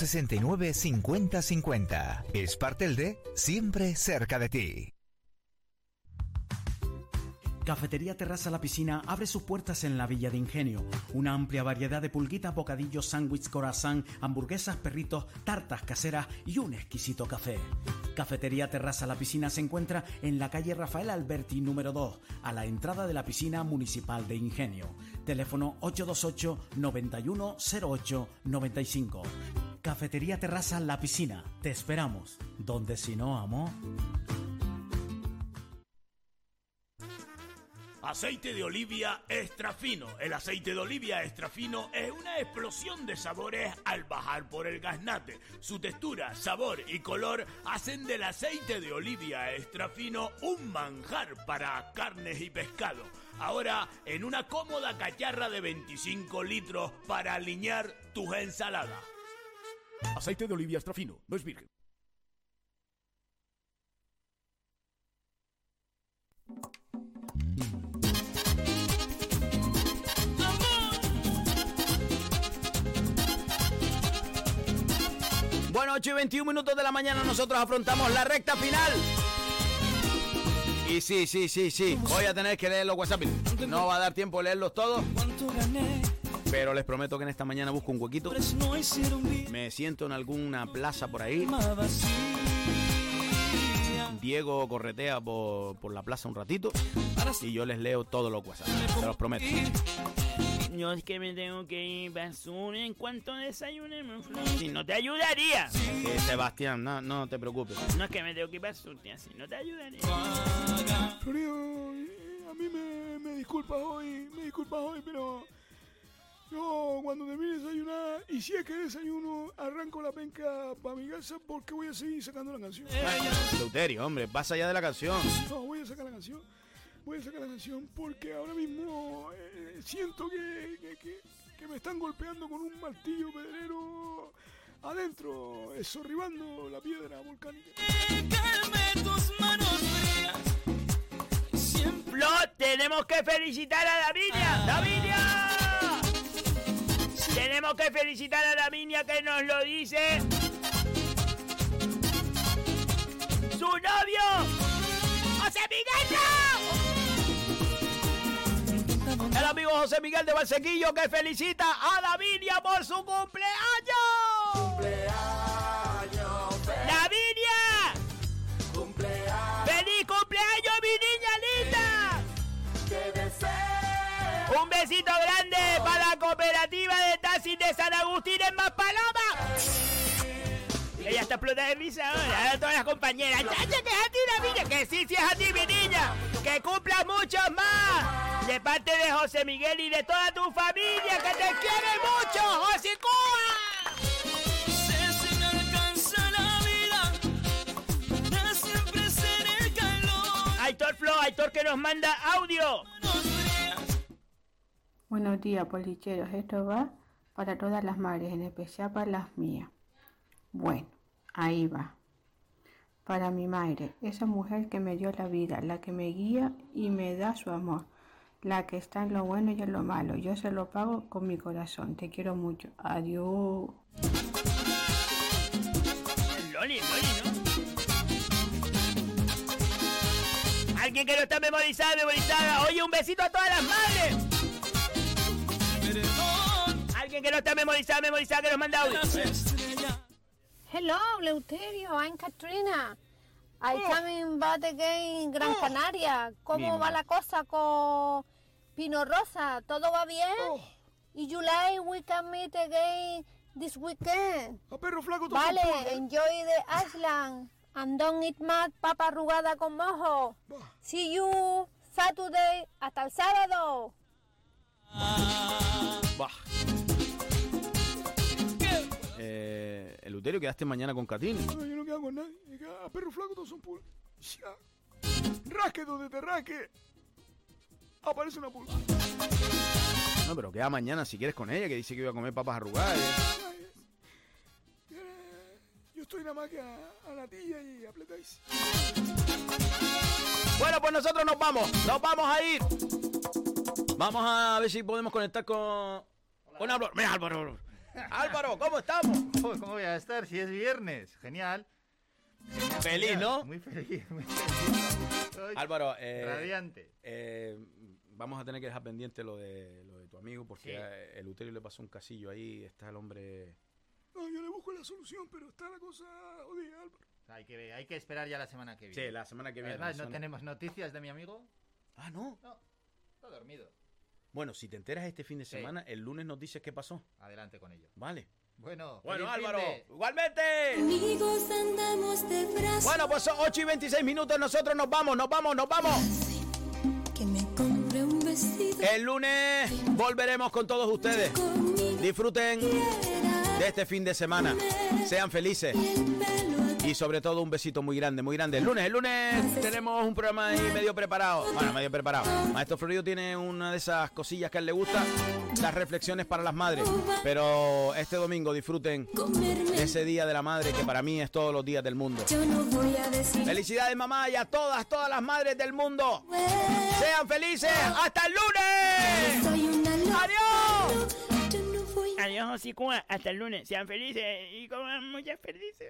69 50 50. Espartelde, siempre cerca de ti. Cafetería Terraza La Piscina abre sus puertas en la Villa de Ingenio. Una amplia variedad de pulguitas, bocadillos, sándwiches, corazón, hamburguesas, perritos, tartas caseras y un exquisito café. Cafetería Terraza La Piscina se encuentra en la calle Rafael Alberti número 2, a la entrada de la piscina municipal de Ingenio. Teléfono 828 9108 95. Cafetería Terraza La Piscina. Te esperamos. Donde si no, amo. Aceite de olivia extra fino. El aceite de olivia extra fino es una explosión de sabores al bajar por el gaznate. Su textura, sabor y color hacen del aceite de olivia extra fino un manjar para carnes y pescado. Ahora en una cómoda cacharra de 25 litros para alinear tus ensaladas. Aceite de olivia extra fino, no es virgen. Bueno, 8 y 21 minutos de la mañana nosotros afrontamos la recta final. Y sí, sí, sí, sí. Voy a tener que leer los WhatsApp. No va a dar tiempo de leerlos todos. Pero les prometo que en esta mañana busco un huequito. Me siento en alguna plaza por ahí. Diego corretea por, por la plaza un ratito. Y yo les leo todos los WhatsApp. Se los prometo. Yo es que me tengo que ir basura en cuanto desayunemos. Si no te ayudaría. Sí, Sebastián, no, no te preocupes. No es que me tengo que ir basura, si no te ayudaría. Florido, eh, a mí me, me disculpas hoy, me disculpas hoy, pero yo cuando termine de desayunar, y si es que desayuno, arranco la penca para mi casa porque voy a seguir sacando la canción. Deuterio, hombre, pasa ya de la canción. No, voy a sacar la canción. Voy a sacar la canción porque ahora mismo eh, siento que, que- que- que me están golpeando con un martillo pedrero adentro, eh, sorribando la piedra volcánica. Flo, tenemos que felicitar a Davinia. ¡Davinia! Tenemos que felicitar a Davinia que nos lo dice. ¡Su novio! ¡José Miguel! El amigo José Miguel de Valsequillo que felicita a Davinia por su cumpleaños. De San Agustín en Maspaloma. Ella está explotada de risa ahora, ahora todas las compañeras. ¡Chacha, que es a ti, Davinia! ¡Que sí, sí es a ti, mi niña! ¡Que cumplas muchos más! De parte de José Miguel y de toda tu familia, que te quiere mucho, José Cuba. Aitor Flo, Aitor que nos manda audio. Buenos días, policheros. Esto va para todas las madres, en especial para las mías. Bueno, ahí va. Para mi madre, esa mujer que me dio la vida, la que me guía y me da su amor, la que está en lo bueno y en lo malo. Yo se lo pago con mi corazón. Te quiero mucho. Adiós. Loli, Loli, ¿no? Alguien que no está memorizado, memorizada. Oye, un besito a todas las madres. Alguien que no está memorizado, memorizado, que nos manda audio. Hello, Leuterio, I'm Katrina. I Oh. coming back again, Gran Canaria. ¿Cómo va la cosa con Pino Rosa? ¿Todo va bien? Oh. Y July we can meet again this weekend. A perro flaco Vale, enjoy the Island. And don't eat mad papa arrugada con mojo. See you Saturday. Hasta el sábado. Bah. Eleuterio, quedaste mañana con Catín. No, yo no quedo con nadie. A perro flaco todos son pulgas. Rasque donde te rasque. Aparece una pulga. No, pero queda mañana si quieres con ella, que dice que iba a comer papas arrugadas. Yo estoy nada más que a, a la tía y a Pletais. Bueno, pues nosotros nos vamos, nos vamos a ir. Vamos a ver si podemos conectar con, con Álvaro. Mira, Álvaro. Álvaro, ¿cómo estamos? ¿Cómo voy a estar si es viernes? Genial. Feliz, ¿no? Muy feliz, muy feliz. Álvaro, eh, Radiante. eh, vamos a tener que dejar pendiente lo de, lo de tu amigo porque Sí. el Uterio le pasó un casillo ahí. Está el hombre. No, yo le busco la solución, pero está la cosa jodida, Álvaro. Hay que, hay que esperar ya la semana que viene. Sí, la semana que viene. Además, ¿no semana- tenemos noticias de mi amigo? Ah, no. No, está dormido. Bueno, si te enteras este fin de semana, el lunes nos dices qué pasó. Adelante con ello. Vale. Bueno, Bueno, Álvaro, igualmente. Amigos andamos de brazos. Bueno, pues son 8 y 26 minutos. Nosotros nos vamos, nos vamos, nos vamos. Que me compré un vestido. El lunes volveremos con todos ustedes. Disfruten de este fin de semana. Sean felices. Y sobre todo un besito muy grande, muy grande. El lunes, el lunes tenemos un programa ahí medio preparado. Bueno, medio preparado. Maestro Florido tiene una de esas cosillas que a él le gusta, las reflexiones para las madres. Pero este domingo disfruten ese día de la madre que para mí es todos los días del mundo. Yo no voy a decir. Felicidades mamá y a todas, todas las madres del mundo. Sean felices. Hasta el lunes. Adiós. Adiós, Hocicua. Hasta el lunes. Sean felices y coman muchas felices.